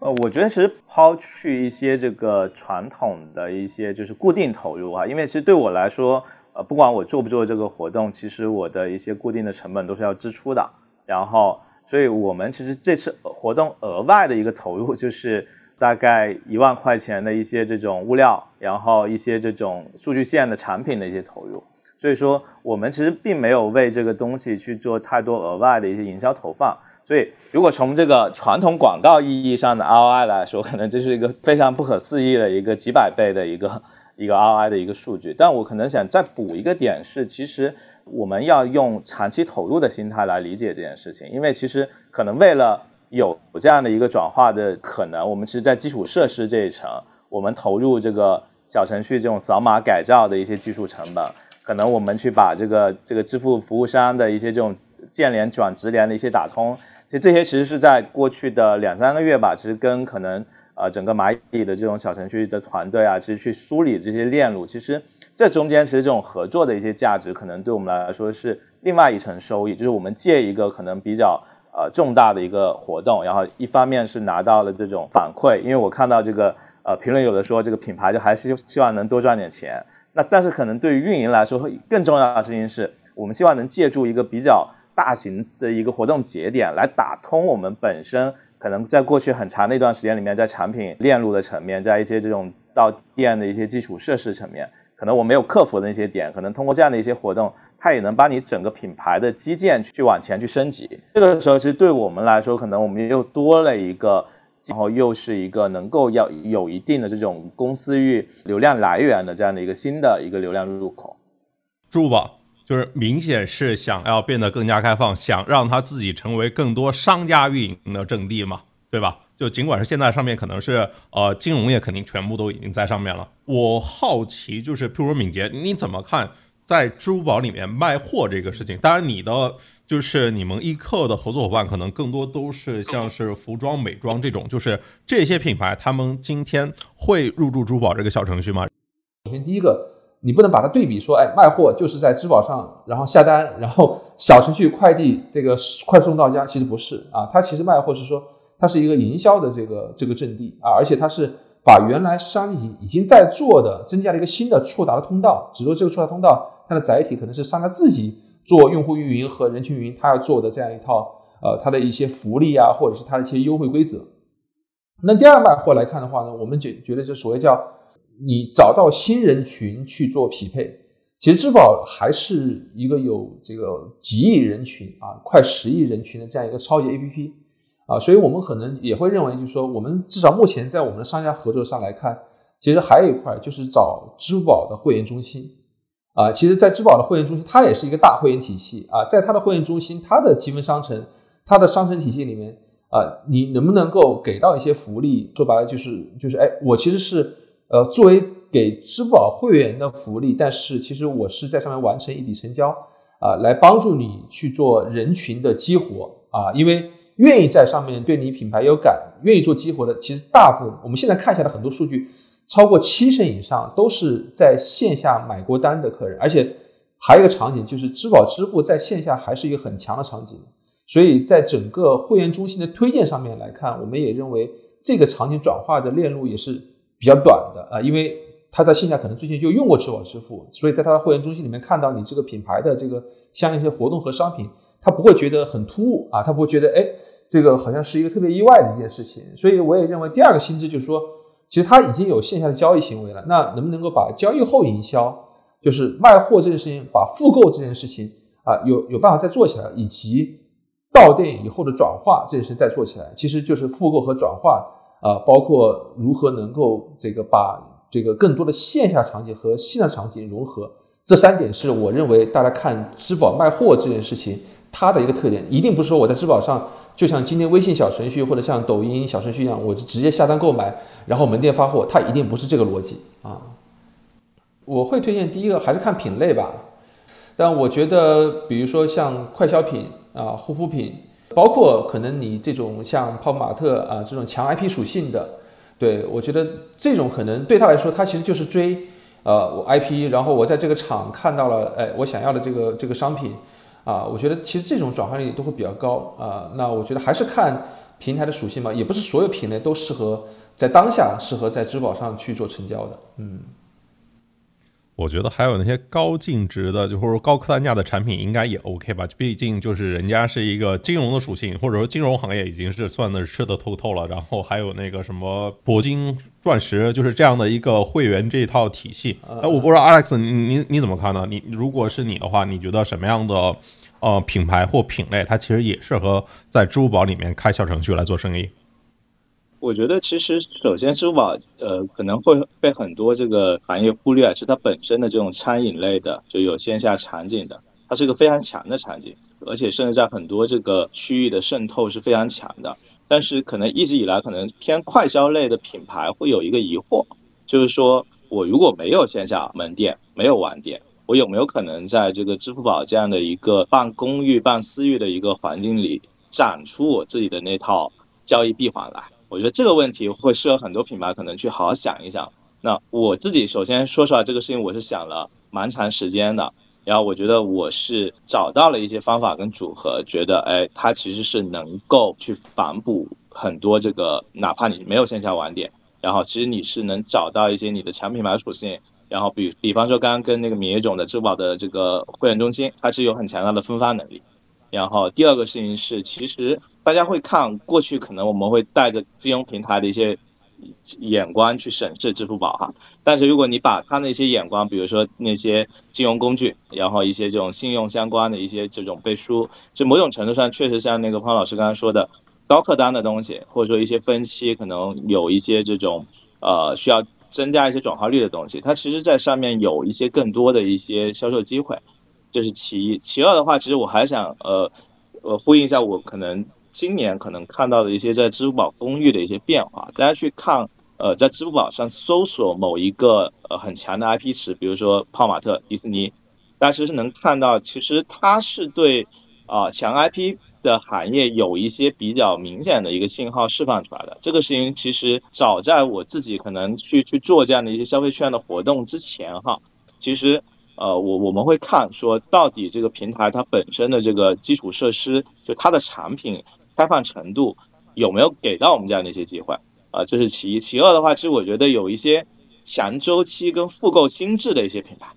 呃，我觉得其实抛去一些这个传统的一些就是固定投入啊，因为其实对我来说，呃，不管我做不做这个活动，其实我的一些固定的成本都是要支出的。然后，所以我们其实这次活动额外的一个投入就是大概一万块钱的一些这种物料，然后一些这种数据线的产品的一些投入。所以说，我们其实并没有为这个东西去做太多额外的一些营销投放。所以，如果从这个传统广告意义上的 ROI 来说，可能这是一个非常不可思议的一个几百倍的一个 一个 ROI 的一个数据。但我可能想再补一个点是，其实我们要用长期投入的心态来理解这件事情，因为其实可能为了有这样的一个转化的可能，我们其实，在基础设施这一层，我们投入这个小程序这种扫码改造的一些技术成本，可能我们去把这个这个支付服务商的一些这种建联转直联的一些打通。这些其实是在过去的两三个月吧，其实跟可能呃整个蚂蚁的这种小程序的团队啊，其实去梳理这些链路，其实这中间其实这种合作的一些价值，可能对我们来说是另外一层收益，就是我们借一个可能比较呃重大的一个活动，然后一方面是拿到了这种反馈，因为我看到这个呃评论有的说这个品牌就还是希望能多赚点钱，那但是可能对于运营来说更重要的事情是我们希望能借助一个比较。大型的一个活动节点来打通我们本身可能在过去很长的一段时间里面，在产品链路的层面，在一些这种到店的一些基础设施层面，可能我没有克服的那些点，可能通过这样的一些活动，它也能把你整个品牌的基建去往前去升级。这个时候，其实对我们来说，可能我们又多了一个，然后又是一个能够要有一定的这种公司域流量来源的这样的一个新的一个流量入口。支吧。就是明显是想要变得更加开放，想让它自己成为更多商家运营的阵地嘛，对吧？就尽管是现在上面可能是呃金融业肯定全部都已经在上面了。我好奇就是，譬如敏捷，你怎么看在支付宝里面卖货这个事情？当然，你的就是你们易客的合作伙伴可能更多都是像是服装、美妆这种，就是这些品牌，他们今天会入驻支付宝这个小程序吗？首先第一个。你不能把它对比说，哎，卖货就是在支付宝上，然后下单，然后小程序快递这个快送到家，其实不是啊，它其实卖货是说它是一个营销的这个这个阵地啊，而且它是把原来商已已经在做的增加了一个新的触达的通道，只不过这个触达通道它的载体可能是商家自己做用户运营和人群运营，他要做的这样一套呃它的一些福利啊，或者是它的一些优惠规则。那第二卖货来看的话呢，我们觉觉得就所谓叫。你找到新人群去做匹配，其实支付宝还是一个有这个几亿人群啊，快十亿人群的这样一个超级 APP 啊，所以我们可能也会认为，就是说，我们至少目前在我们的商家合作上来看，其实还有一块就是找支付宝的会员中心啊。其实，在支付宝的会员中心，它也是一个大会员体系啊。在它的会员中心，它的积分商城，它的商城体系里面啊，你能不能够给到一些福利？说白了就是就是，哎，我其实是呃作为给支付宝会员的福利，但是其实我是在上面完成一笔成交啊，来帮助你去做人群的激活啊，因为。愿意在上面对你品牌有感、愿意做激活的，其实大部分我们现在看下来很多数据，超过七成以上都是在线下买过单的客人，而且还有一个场景就是支付宝支付在线下还是一个很强的场景，所以在整个会员中心的推荐上面来看，我们也认为这个场景转化的链路也是比较短的啊，因为他在线下可能最近就用过支付宝支付，所以在他的会员中心里面看到你这个品牌的这个相应一些活动和商品。他不会觉得很突兀啊，他不会觉得哎，这个好像是一个特别意外的一件事情。所以我也认为第二个心智就是说，其实他已经有线下的交易行为了，那能不能够把交易后营销，就是卖货这件事情，把复购这件事情啊，有有办法再做起来，以及到店以后的转化这件事再做起来，其实就是复购和转化啊，包括如何能够这个把这个更多的线下场景和线上场景融合，这三点是我认为大家看支付宝卖货这件事情。它的一个特点，一定不是说我在支付宝上，就像今天微信小程序或者像抖音小程序一样，我就直接下单购买，然后门店发货，它一定不是这个逻辑啊。我会推荐第一个还是看品类吧，但我觉得，比如说像快消品啊、护肤品，包括可能你这种像泡泡玛特啊这种强 IP 属性的，对我觉得这种可能对他来说，他其实就是追呃我 IP，然后我在这个厂看到了，哎，我想要的这个这个商品。啊，我觉得其实这种转化率都会比较高啊。那我觉得还是看平台的属性嘛，也不是所有品类都适合在当下适合在支付宝上去做成交的。嗯，我觉得还有那些高净值的，就或者说高客单价的产品，应该也 OK 吧。毕竟就是人家是一个金融的属性，或者说金融行业已经是算的吃的透透了。然后还有那个什么铂金钻石，就是这样的一个会员这一套体系。哎，我不知道 Alex，你你你怎么看呢？你如果是你的话，你觉得什么样的？呃，品牌或品类，它其实也适合在支付宝里面开小程序来做生意。我觉得，其实首先，支付宝呃可能会被很多这个行业忽略，是它本身的这种餐饮类的，就有线下场景的，它是一个非常强的场景，而且甚至在很多这个区域的渗透是非常强的。但是，可能一直以来，可能偏快消类的品牌会有一个疑惑，就是说我如果没有线下门店，没有网店。我有没有可能在这个支付宝这样的一个办公域、办私域的一个环境里展出我自己的那套交易闭环来？我觉得这个问题会适合很多品牌可能去好好想一想。那我自己首先说出来这个事情，我是想了蛮长时间的。然后我觉得我是找到了一些方法跟组合，觉得哎，它其实是能够去反哺很多这个，哪怕你没有线下网点，然后其实你是能找到一些你的强品牌属性。然后比比方说，刚刚跟那个米业总的支付宝的这个会员中心，它是有很强大的分发能力。然后第二个事情是，其实大家会看过去，可能我们会带着金融平台的一些眼光去审视支付宝哈。但是如果你把它那些眼光，比如说那些金融工具，然后一些这种信用相关的一些这种背书，就某种程度上确实像那个潘老师刚刚说的，高客单的东西，或者说一些分期，可能有一些这种呃需要。增加一些转化率的东西，它其实在上面有一些更多的一些销售机会，这是其一。其二的话，其实我还想呃呃呼应一下，我可能今年可能看到的一些在支付宝公寓的一些变化。大家去看呃在支付宝上搜索某一个呃很强的 IP 池，比如说泡玛特、迪士尼，大家其实能看到，其实它是对啊强 IP。的行业有一些比较明显的一个信号释放出来的，这个事情其实早在我自己可能去去做这样的一些消费券的活动之前哈，其实呃我我们会看说到底这个平台它本身的这个基础设施，就它的产品开放程度有没有给到我们这样的一些机会啊，这是其一。其二的话，其实我觉得有一些强周期跟复购心智的一些品牌，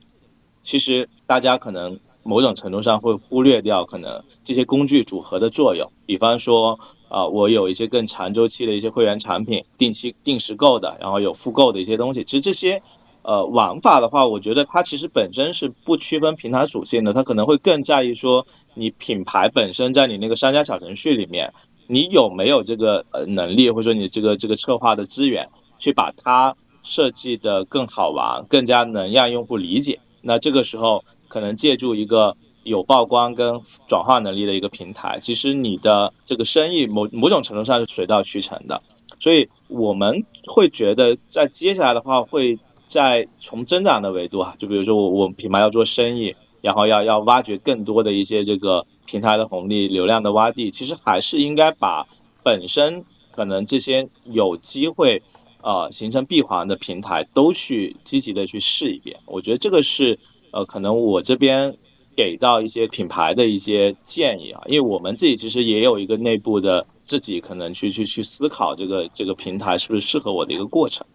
其实大家可能。某种程度上会忽略掉可能这些工具组合的作用，比方说啊，我有一些更长周期的一些会员产品，定期定时购的，然后有复购的一些东西。其实这些呃玩法的话，我觉得它其实本身是不区分平台属性的，它可能会更在意说你品牌本身在你那个商家小程序里面，你有没有这个呃能力，或者说你这个这个策划的资源，去把它设计的更好玩，更加能让用户理解。那这个时候可能借助一个有曝光跟转化能力的一个平台，其实你的这个生意某某种程度上是水到渠成的。所以我们会觉得，在接下来的话，会在从增长的维度啊，就比如说我我们品牌要做生意，然后要要挖掘更多的一些这个平台的红利、流量的洼地，其实还是应该把本身可能这些有机会呃形成闭环的平台都去积极的去试一遍。我觉得这个是呃可能我这边给到一些品牌的一些建议啊，因为我们自己其实也有一个内部的。自己可能去去去思考这个这个平台是不是适合我的一个过程。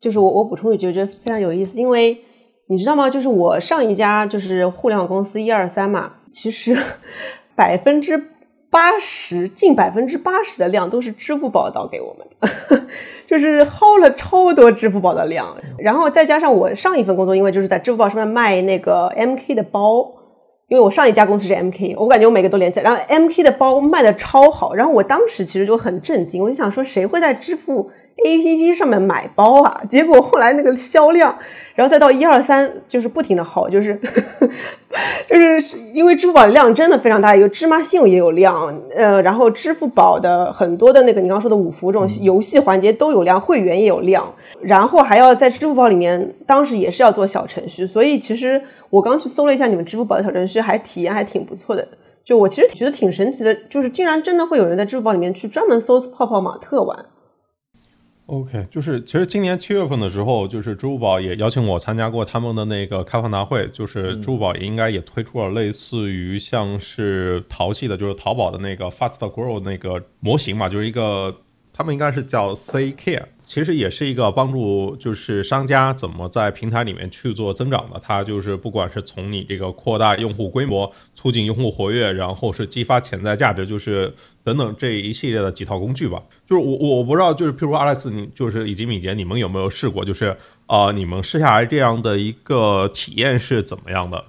就是我我补充一句，我觉得非常有意思，因为你知道吗？就是我上一家就是互联网公司一二三嘛，其实 百分之八十近百分之八十的量都是支付宝导给我们的，就是薅了超多支付宝的量，然后再加上我上一份工作，因为就是在支付宝上面卖那个 MK 的包。因为我上一家公司是 MK，我感觉我每个都连起来，然后 MK 的包卖的超好，然后我当时其实就很震惊，我就想说谁会在支付 APP 上面买包啊？结果后来那个销量，然后再到一二三，就是不停的好，就是呵呵 就是因为支付宝的量真的非常大，有芝麻信用也有量，呃，然后支付宝的很多的那个你刚刚说的五福这种游戏环节都有量，会员也有量。然后还要在支付宝里面，当时也是要做小程序，所以其实我刚去搜了一下你们支付宝的小程序，还体验还挺不错的。就我其实觉得挺神奇的，就是竟然真的会有人在支付宝里面去专门搜泡泡玛特玩。OK，就是其实今年七月份的时候，就是支付宝也邀请我参加过他们的那个开放大会，就是支付宝也应该也推出了类似于像是淘系的，就是淘宝的那个 Fast Grow 那个模型嘛，就是一个。他们应该是叫 C Care，其实也是一个帮助，就是商家怎么在平台里面去做增长的。它就是不管是从你这个扩大用户规模、促进用户活跃，然后是激发潜在价值，就是等等这一系列的几套工具吧。就是我我不知道，就是譬如 Alex，你就是以及敏捷，你们有没有试过？就是呃，你们试下来这样的一个体验是怎么样的？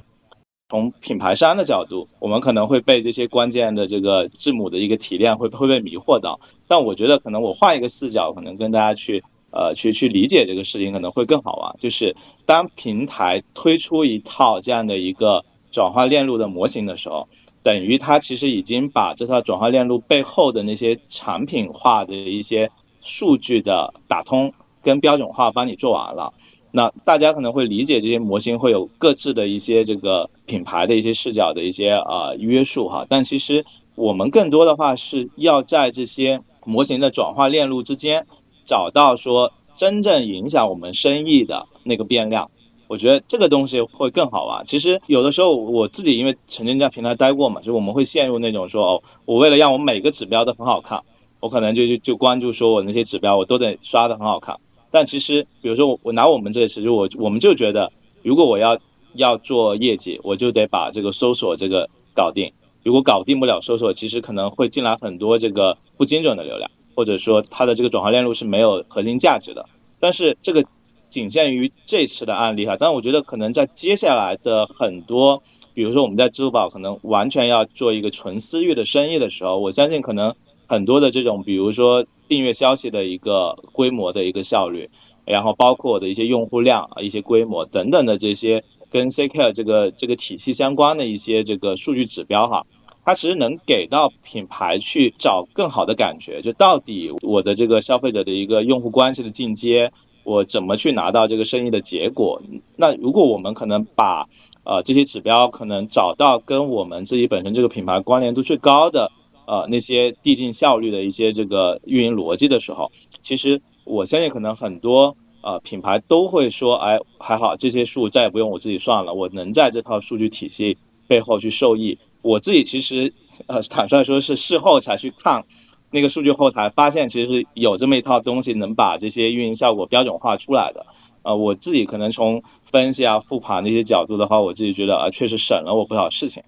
从品牌商的角度，我们可能会被这些关键的这个字母的一个提炼会会被迷惑到。但我觉得可能我换一个视角，可能跟大家去呃去去理解这个事情可能会更好玩。就是当平台推出一套这样的一个转化链路的模型的时候，等于它其实已经把这套转化链路背后的那些产品化的一些数据的打通跟标准化帮你做完了。那大家可能会理解这些模型会有各自的一些这个品牌的一些视角的一些啊约束哈，但其实我们更多的话是要在这些模型的转化链路之间找到说真正影响我们生意的那个变量，我觉得这个东西会更好玩。其实有的时候我自己因为曾经在平台待过嘛，就我们会陷入那种说哦，我为了让我每个指标都很好看，我可能就就就关注说我那些指标我都得刷的很好看。但其实，比如说我拿我们这次，就我我们就觉得，如果我要要做业绩，我就得把这个搜索这个搞定。如果搞定不了搜索，其实可能会进来很多这个不精准的流量，或者说它的这个转化链路是没有核心价值的。但是这个仅限于这次的案例哈，但我觉得可能在接下来的很多，比如说我们在支付宝可能完全要做一个纯私域的生意的时候，我相信可能。很多的这种，比如说订阅消息的一个规模的一个效率，然后包括我的一些用户量啊、一些规模等等的这些跟 CKR 这个这个体系相关的一些这个数据指标哈，它其实能给到品牌去找更好的感觉，就到底我的这个消费者的一个用户关系的进阶，我怎么去拿到这个生意的结果？那如果我们可能把呃这些指标可能找到跟我们自己本身这个品牌关联度最高的。呃，那些递进效率的一些这个运营逻辑的时候，其实我相信可能很多呃品牌都会说，哎，还好这些数再也不用我自己算了，我能在这套数据体系背后去受益。我自己其实呃坦率说是事后才去看那个数据后台，发现其实有这么一套东西能把这些运营效果标准化出来的。呃，我自己可能从分析啊复盘那些角度的话，我自己觉得啊确实省了我不少事情。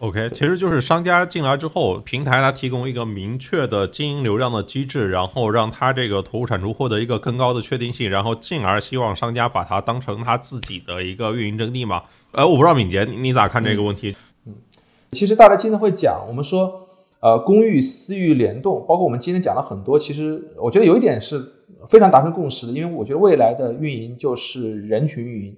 OK，其实就是商家进来之后，平台它提供一个明确的经营流量的机制，然后让它这个投入产出获得一个更高的确定性，然后进而希望商家把它当成他自己的一个运营阵地嘛。呃，我不知道敏捷你你咋看这个问题？嗯，其实大家经常会讲，我们说呃公域私域联动，包括我们今天讲了很多，其实我觉得有一点是非常达成共识的，因为我觉得未来的运营就是人群运营。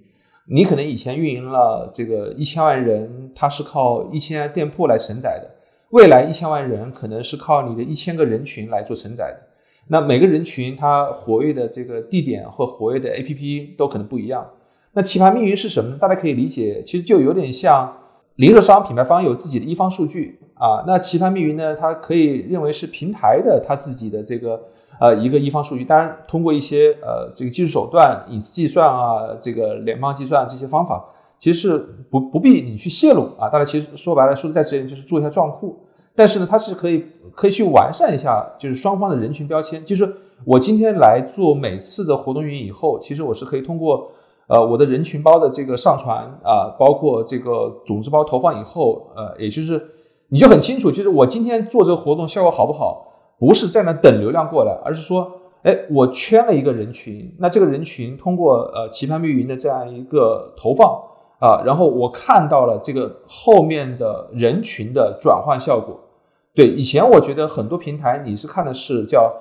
你可能以前运营了这个一千万人，它是靠一千店铺来承载的，未来一千万人可能是靠你的一千个人群来做承载的。那每个人群它活跃的这个地点或活跃的 APP 都可能不一样。那棋盘命运是什么呢？大家可以理解，其实就有点像零售商品牌方有自己的一方数据啊。那棋盘命运呢，它可以认为是平台的它自己的这个。呃，一个一方数据，当然通过一些呃这个技术手段，隐私计算啊，这个联邦计算这些方法，其实是不不必你去泄露啊。大家其实说白了，说的再直接就是做一下撞库。但是呢，它是可以可以去完善一下，就是双方的人群标签。就是我今天来做每次的活动运营以后，其实我是可以通过呃我的人群包的这个上传啊，包括这个种子包投放以后，呃，也就是你就很清楚，就是我今天做这个活动效果好不好。不是在那等流量过来，而是说，哎，我圈了一个人群，那这个人群通过呃棋盘密云的这样一个投放啊，然后我看到了这个后面的人群的转换效果。对，以前我觉得很多平台你是看的是叫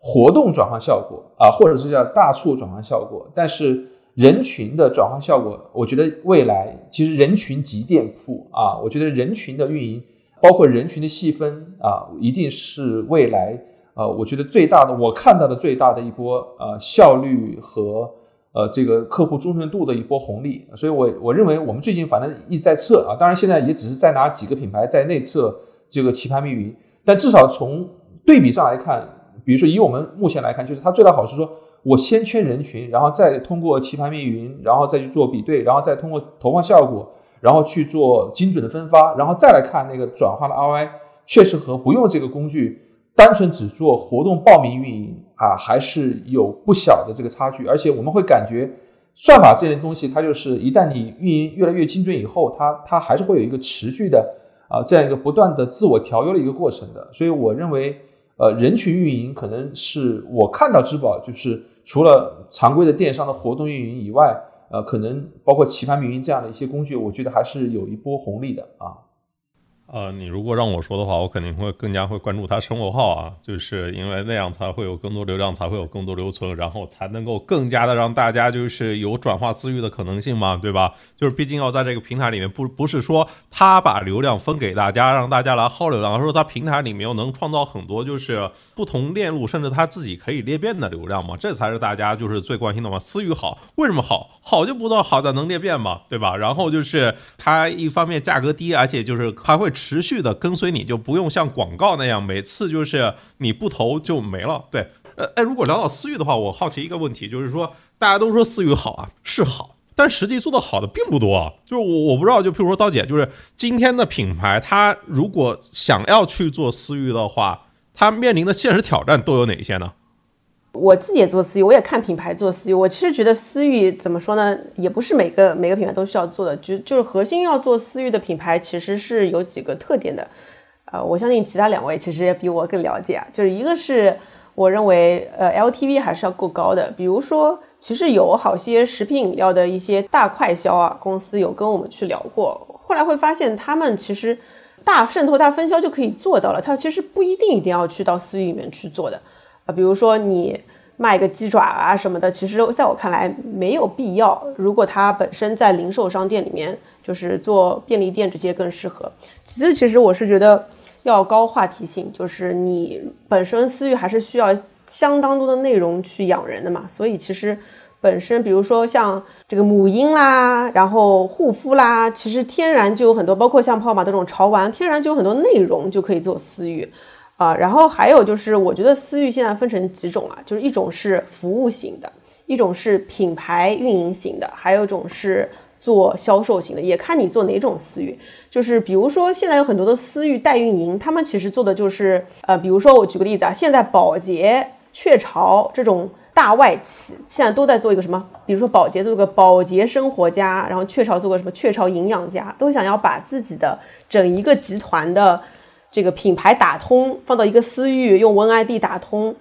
活动转换效果啊，或者是叫大促转换效果，但是人群的转换效果，我觉得未来其实人群及店铺啊，我觉得人群的运营。包括人群的细分啊，一定是未来啊，我觉得最大的，我看到的最大的一波呃效率和呃这个客户忠诚度的一波红利。所以，我我认为我们最近反正一直在测啊，当然现在也只是在拿几个品牌在内测这个棋盘密云，但至少从对比上来看，比如说以我们目前来看，就是它最大好处说，我先圈人群，然后再通过棋盘密云，然后再去做比对，然后再通过投放效果。然后去做精准的分发，然后再来看那个转化的 ROI，确实和不用这个工具，单纯只做活动报名运营啊，还是有不小的这个差距。而且我们会感觉，算法这类东西，它就是一旦你运营越来越精准以后，它它还是会有一个持续的啊这样一个不断的自我调优的一个过程的。所以我认为，呃，人群运营可能是我看到支付宝就是除了常规的电商的活动运营以外。呃，可能包括棋盘运营这样的一些工具，我觉得还是有一波红利的啊。呃，你如果让我说的话，我肯定会更加会关注它生活号啊，就是因为那样才会有更多流量，才会有更多留存，然后才能够更加的让大家就是有转化私域的可能性嘛，对吧？就是毕竟要在这个平台里面，不不是说他把流量分给大家，让大家来薅流量，而是说他平台里面又能创造很多就是不同链路，甚至他自己可以裂变的流量嘛，这才是大家就是最关心的嘛。私域好，为什么好？好就不知道好在能裂变嘛，对吧？然后就是它一方面价格低，而且就是还会。持续的跟随你就不用像广告那样每次就是你不投就没了。对，呃，哎，如果聊到私域的话，我好奇一个问题，就是说大家都说私域好啊，是好，但实际做的好的并不多啊。就是我我不知道，就譬如说刀姐，就是今天的品牌，它如果想要去做私域的话，它面临的现实挑战都有哪些呢？我自己也做私域，我也看品牌做私域。我其实觉得私域怎么说呢，也不是每个每个品牌都需要做的。就就是核心要做私域的品牌，其实是有几个特点的。呃，我相信其他两位其实也比我更了解啊。就是一个是我认为，呃，LTV 还是要够高的。比如说，其实有好些食品饮料的一些大快销啊，公司有跟我们去聊过，后来会发现他们其实大渗透、大分销就可以做到了，他其实不一定一定要去到私域里面去做的。啊，比如说你卖个鸡爪啊什么的，其实在我看来没有必要。如果它本身在零售商店里面，就是做便利店这些更适合。其次，其实我是觉得要高话题性，就是你本身私域还是需要相当多的内容去养人的嘛。所以其实本身，比如说像这个母婴啦，然后护肤啦，其实天然就有很多，包括像泡玛这种潮玩，天然就有很多内容就可以做私域。啊，然后还有就是，我觉得私域现在分成几种啊，就是一种是服务型的，一种是品牌运营型的，还有一种是做销售型的，也看你做哪种私域。就是比如说现在有很多的私域代运营，他们其实做的就是，呃，比如说我举个例子啊，现在宝洁、雀巢这种大外企现在都在做一个什么？比如说宝洁做个宝洁生活家，然后雀巢做个什么雀巢营养家，都想要把自己的整一个集团的。这个品牌打通放到一个私域用 One ID 打通，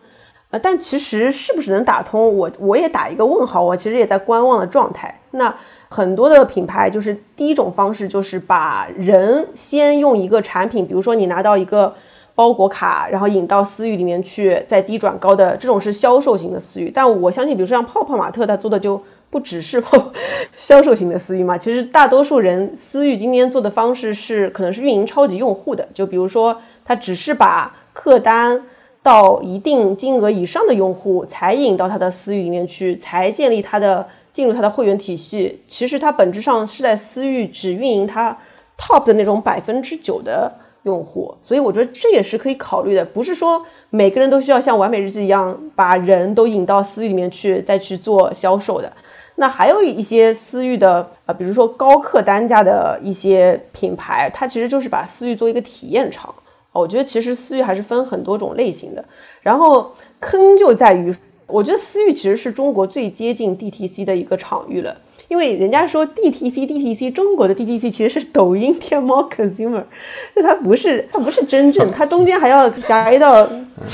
呃，但其实是不是能打通，我我也打一个问号，我其实也在观望的状态。那很多的品牌就是第一种方式，就是把人先用一个产品，比如说你拿到一个包裹卡，然后引到私域里面去，再低转高的这种是销售型的私域。但我相信，比如说像泡泡玛特，它做的就不只是 销售型的私域嘛。其实大多数人私域今天做的方式是，可能是运营超级用户的，就比如说他只是把客单到一定金额以上的用户才引到他的私域里面去，才建立他的进入他的会员体系。其实它本质上是在私域只运营他 top 的那种百分之九的。用户，所以我觉得这也是可以考虑的，不是说每个人都需要像完美日记一样把人都引到私域里面去再去做销售的。那还有一些私域的呃，比如说高客单价的一些品牌，它其实就是把私域做一个体验场。我觉得其实私域还是分很多种类型的。然后坑就在于，我觉得私域其实是中国最接近 DTC 的一个场域了。因为人家说 DTC，DTC 中国的 DTC 其实是抖音、天猫、Consumer，就它不是，它不是真正，它中间还要夹一道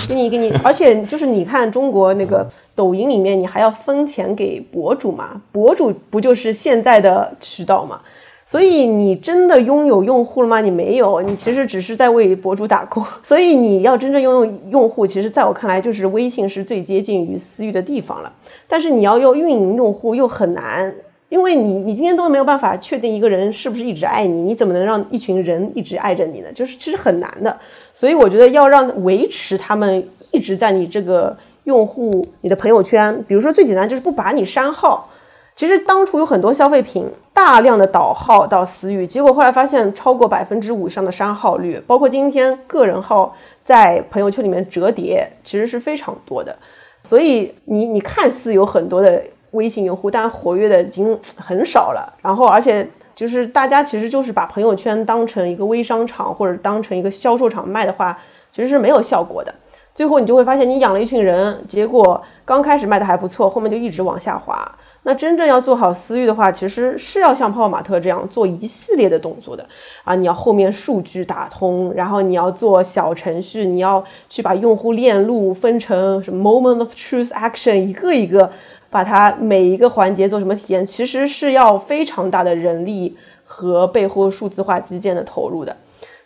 给你给你，而且就是你看中国那个抖音里面，你还要分钱给博主嘛，博主不就是现在的渠道嘛？所以你真的拥有用户了吗？你没有，你其实只是在为博主打工。所以你要真正拥有用户，其实在我看来，就是微信是最接近于私域的地方了。但是你要用运营用户又很难。因为你，你今天都没有办法确定一个人是不是一直爱你，你怎么能让一群人一直爱着你呢？就是其实很难的。所以我觉得要让维持他们一直在你这个用户、你的朋友圈，比如说最简单就是不把你删号。其实当初有很多消费品大量的导号到私域，结果后来发现超过百分之五以上的删号率，包括今天个人号在朋友圈里面折叠，其实是非常多的。所以你你看似有很多的。微信用户，但活跃的已经很少了。然后，而且就是大家其实就是把朋友圈当成一个微商场或者当成一个销售场卖的话，其实是没有效果的。最后你就会发现，你养了一群人，结果刚开始卖的还不错，后面就一直往下滑。那真正要做好私域的话，其实是要像泡泡玛特这样做一系列的动作的啊！你要后面数据打通，然后你要做小程序，你要去把用户链路分成什么 moment of truth action，一个一个。把它每一个环节做什么体验，其实是要非常大的人力和背后数字化基建的投入的。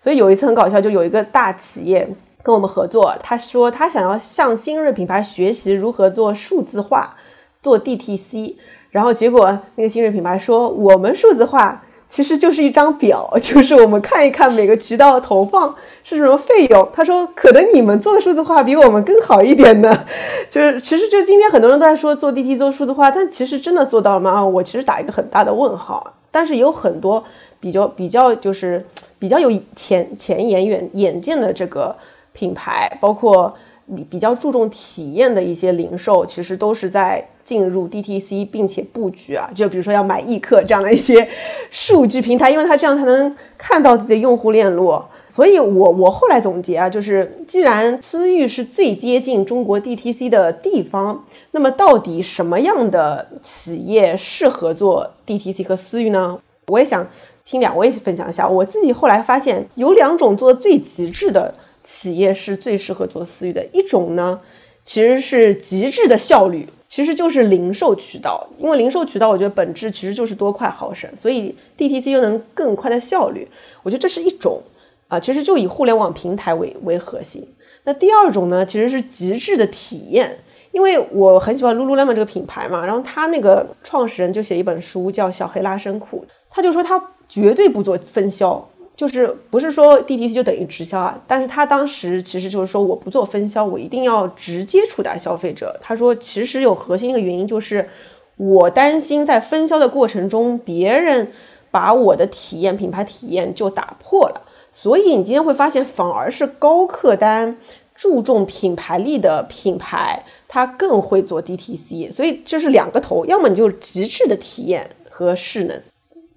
所以有一次很搞笑，就有一个大企业跟我们合作，他说他想要向新锐品牌学习如何做数字化、做 DTC，然后结果那个新锐品牌说我们数字化。其实就是一张表，就是我们看一看每个渠道投放是什么费用。他说，可能你们做的数字化比我们更好一点呢。就是，其实就今天很多人都在说做 DT 做数字化，但其实真的做到了吗？我其实打一个很大的问号。但是有很多比较比较就是比较有前前沿远眼见的这个品牌，包括。比比较注重体验的一些零售，其实都是在进入 DTC 并且布局啊，就比如说要买易客这样的一些数据平台，因为它这样才能看到自己的用户链路。所以我我后来总结啊，就是既然私域是最接近中国 DTC 的地方，那么到底什么样的企业适合做 DTC 和私域呢？我也想请两位分享一下，我自己后来发现有两种做的最极致的。企业是最适合做私域的一种呢，其实是极致的效率，其实就是零售渠道。因为零售渠道，我觉得本质其实就是多快好省，所以 DTC 又能更快的效率。我觉得这是一种啊，其实就以互联网平台为为核心。那第二种呢，其实是极致的体验。因为我很喜欢 Lululemon 这个品牌嘛，然后他那个创始人就写一本书叫《小黑拉伸裤》，他就说他绝对不做分销。就是不是说 DTC 就等于直销啊？但是他当时其实就是说我不做分销，我一定要直接触达消费者。他说其实有核心一个原因就是我担心在分销的过程中，别人把我的体验品牌体验就打破了。所以你今天会发现，反而是高客单、注重品牌力的品牌，它更会做 DTC。所以这是两个头，要么你就极致的体验和势能。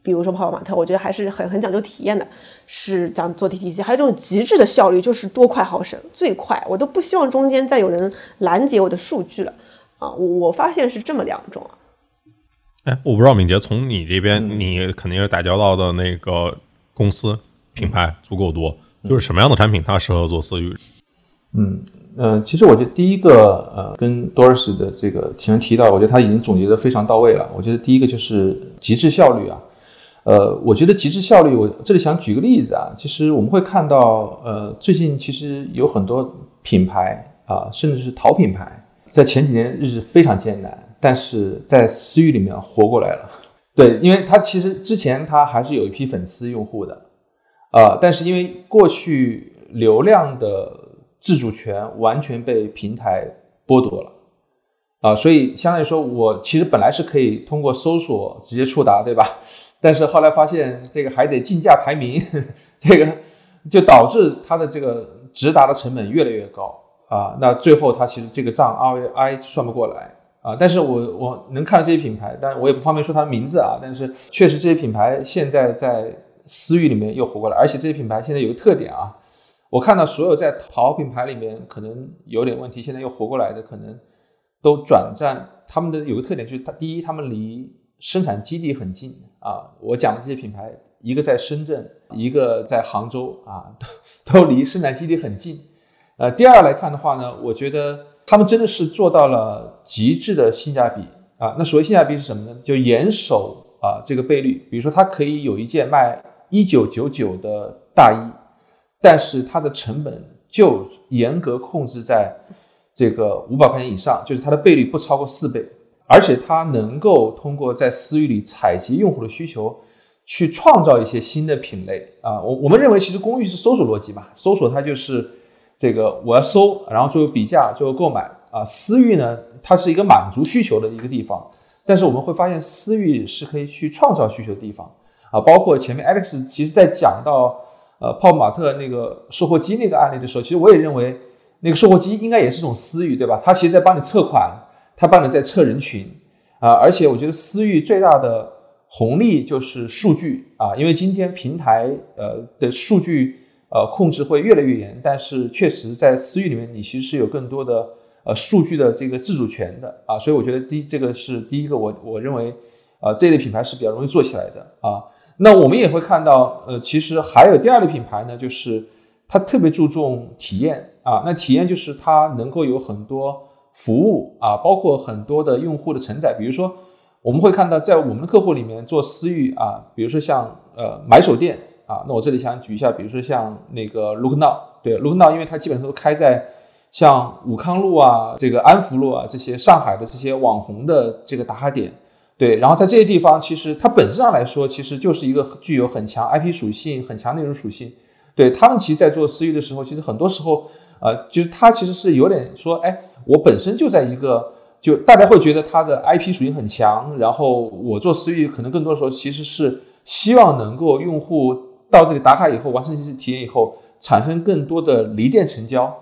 比如说泡泡玛特，我觉得还是很很讲究体验的，是讲做 DTC，还有这种极致的效率，就是多快好省，最快，我都不希望中间再有人拦截我的数据了啊！我我发现是这么两种啊。哎，我不知道敏捷从你这边，你肯定是打交道的那个公司品牌足够多，就是什么样的产品它适合做私域？嗯嗯，其实我觉得第一个呃，跟 Doris 的这个前面提到，我觉得他已经总结的非常到位了。我觉得第一个就是极致效率啊。呃，我觉得极致效率，我这里想举个例子啊，其实我们会看到，呃，最近其实有很多品牌啊，甚至是淘品牌，在前几年日子非常艰难，但是在私域里面活过来了。对，因为它其实之前它还是有一批粉丝用户的，啊，但是因为过去流量的自主权完全被平台剥夺了。啊，所以相当于说，我其实本来是可以通过搜索直接触达，对吧？但是后来发现这个还得竞价排名，这个就导致它的这个直达的成本越来越高啊。那最后它其实这个账 ROI 算不过来啊。但是我我能看到这些品牌，但我也不方便说它的名字啊。但是确实这些品牌现在在私域里面又活过来，而且这些品牌现在有个特点啊，我看到所有在淘品牌里面可能有点问题，现在又活过来的可能。都转战，他们的有个特点就是，它第一，他们离生产基地很近啊。我讲的这些品牌，一个在深圳，一个在杭州啊，都都离生产基地很近。呃，第二来看的话呢，我觉得他们真的是做到了极致的性价比啊。那所谓性价比是什么呢？就严守啊这个倍率。比如说，它可以有一件卖一九九九的大衣，但是它的成本就严格控制在。这个五百块钱以上，就是它的倍率不超过四倍，而且它能够通过在私域里采集用户的需求，去创造一些新的品类啊。我我们认为，其实公域是搜索逻辑嘛，搜索它就是这个我要搜，然后最后比价，最后购买啊。私域呢，它是一个满足需求的一个地方，但是我们会发现，私域是可以去创造需求的地方啊。包括前面 Alex 其实在讲到呃泡泡玛特那个售货机那个案例的时候，其实我也认为。那个售货机应该也是一种私域，对吧？它其实在帮你测款，他帮你在测人群啊。而且我觉得私域最大的红利就是数据啊，因为今天平台呃的数据呃控制会越来越严，但是确实在私域里面，你其实是有更多的呃数据的这个自主权的啊。所以我觉得第这个是第一个，我我认为啊这类品牌是比较容易做起来的啊。那我们也会看到呃，其实还有第二类品牌呢，就是它特别注重体验。啊，那体验就是它能够有很多服务啊，包括很多的用户的承载。比如说，我们会看到在我们的客户里面做私域啊，比如说像呃买手店啊，那我这里想举一下，比如说像那个 Look Now，对 Look Now，因为它基本上都开在像武康路啊、这个安福路啊这些上海的这些网红的这个打卡点，对，然后在这些地方，其实它本质上来说，其实就是一个具有很强 IP 属性、很强内容属性。对他们，其实在做私域的时候，其实很多时候。呃，就是它其实是有点说，哎，我本身就在一个，就大家会觉得它的 IP 属性很强，然后我做私域可能更多的时候其实是希望能够用户到这里打卡以后，完成这些体验以后，产生更多的离店成交。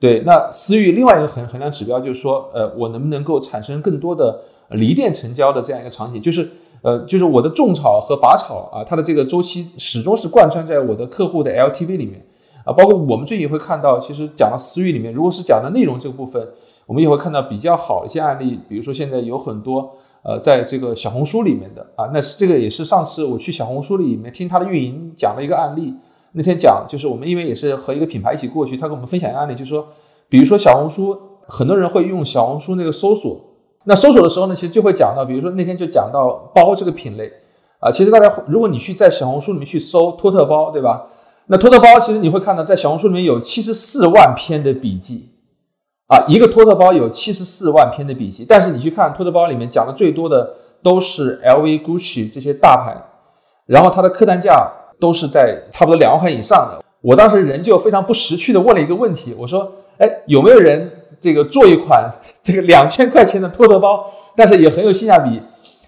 对，那私域另外一个衡衡量指标就是说，呃，我能不能够产生更多的离店成交的这样一个场景，就是呃，就是我的种草和拔草啊，它的这个周期始终是贯穿在我的客户的 LTV 里面。啊，包括我们最近也会看到，其实讲到私域里面，如果是讲的内容这个部分，我们也会看到比较好一些案例。比如说现在有很多呃，在这个小红书里面的啊，那是这个也是上次我去小红书里面听他的运营讲了一个案例。那天讲就是我们因为也是和一个品牌一起过去，他跟我们分享一个案例，就是说，比如说小红书，很多人会用小红书那个搜索，那搜索的时候呢，其实就会讲到，比如说那天就讲到包这个品类啊，其实大家如果你去在小红书里面去搜托特包，对吧？那托特包其实你会看到，在小红书里面有七十四万篇的笔记，啊，一个托特包有七十四万篇的笔记。但是你去看托特包里面讲的最多的都是 LV、Gucci 这些大牌，然后它的客单价都是在差不多两万块以上的。我当时人就非常不识趣的问了一个问题，我说：“哎，有没有人这个做一款这个两千块钱的托特包，但是也很有性价比？”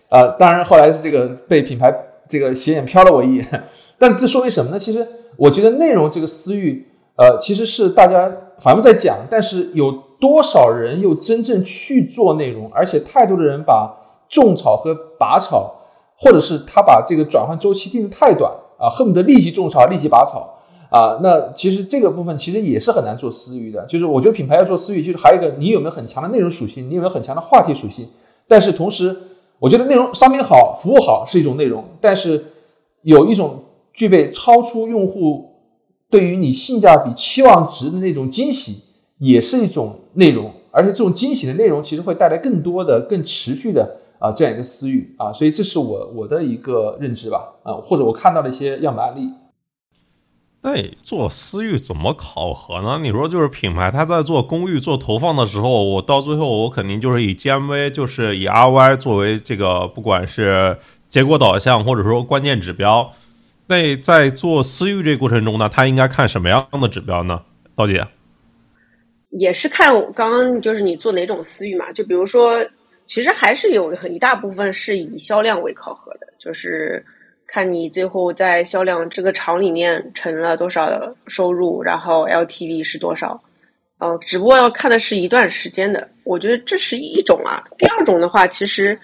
啊，当然后来是这个被品牌这个斜眼瞟了我一眼，但是这说明什么呢？其实。我觉得内容这个私域，呃，其实是大家反复在讲，但是有多少人又真正去做内容？而且太多的人把种草和拔草，或者是他把这个转换周期定的太短啊，恨不得立即种草，立即拔草啊。那其实这个部分其实也是很难做私域的。就是我觉得品牌要做私域，就是还有一个你有没有很强的内容属性，你有没有很强的话题属性。但是同时，我觉得内容商品好，服务好是一种内容，但是有一种。具备超出用户对于你性价比期望值的那种惊喜，也是一种内容，而且这种惊喜的内容其实会带来更多的、更持续的啊这样一个私域啊，所以这是我我的一个认知吧啊，或者我看到的一些样板案例。对，做私域怎么考核呢？你说就是品牌，它在做公域做投放的时候，我到最后我肯定就是以 GMV，就是以 RY 作为这个，不管是结果导向或者说关键指标。那在做私域这过程中呢，它应该看什么样的指标呢？刀姐，也是看刚刚就是你做哪种私域嘛？就比如说，其实还是有很一大部分是以销量为考核的，就是。看你最后在销量这个厂里面成了多少的收入，然后 LTV 是多少？呃，只不过要看的是一段时间的。我觉得这是一种啊。第二种的话，其实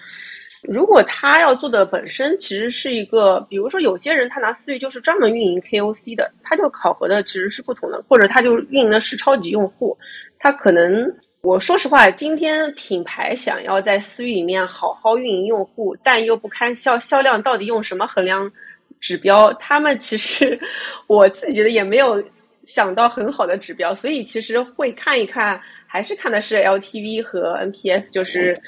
如果他要做的本身其实是一个，比如说有些人他拿私域就是专门运营 KOC 的，他就考核的其实是不同的，或者他就运营的是超级用户，他可能。我说实话，今天品牌想要在私域里面好好运营用户，但又不看销销量，到底用什么衡量指标？他们其实我自己觉得也没有想到很好的指标，所以其实会看一看，还是看的是 LTV 和 NPS，就是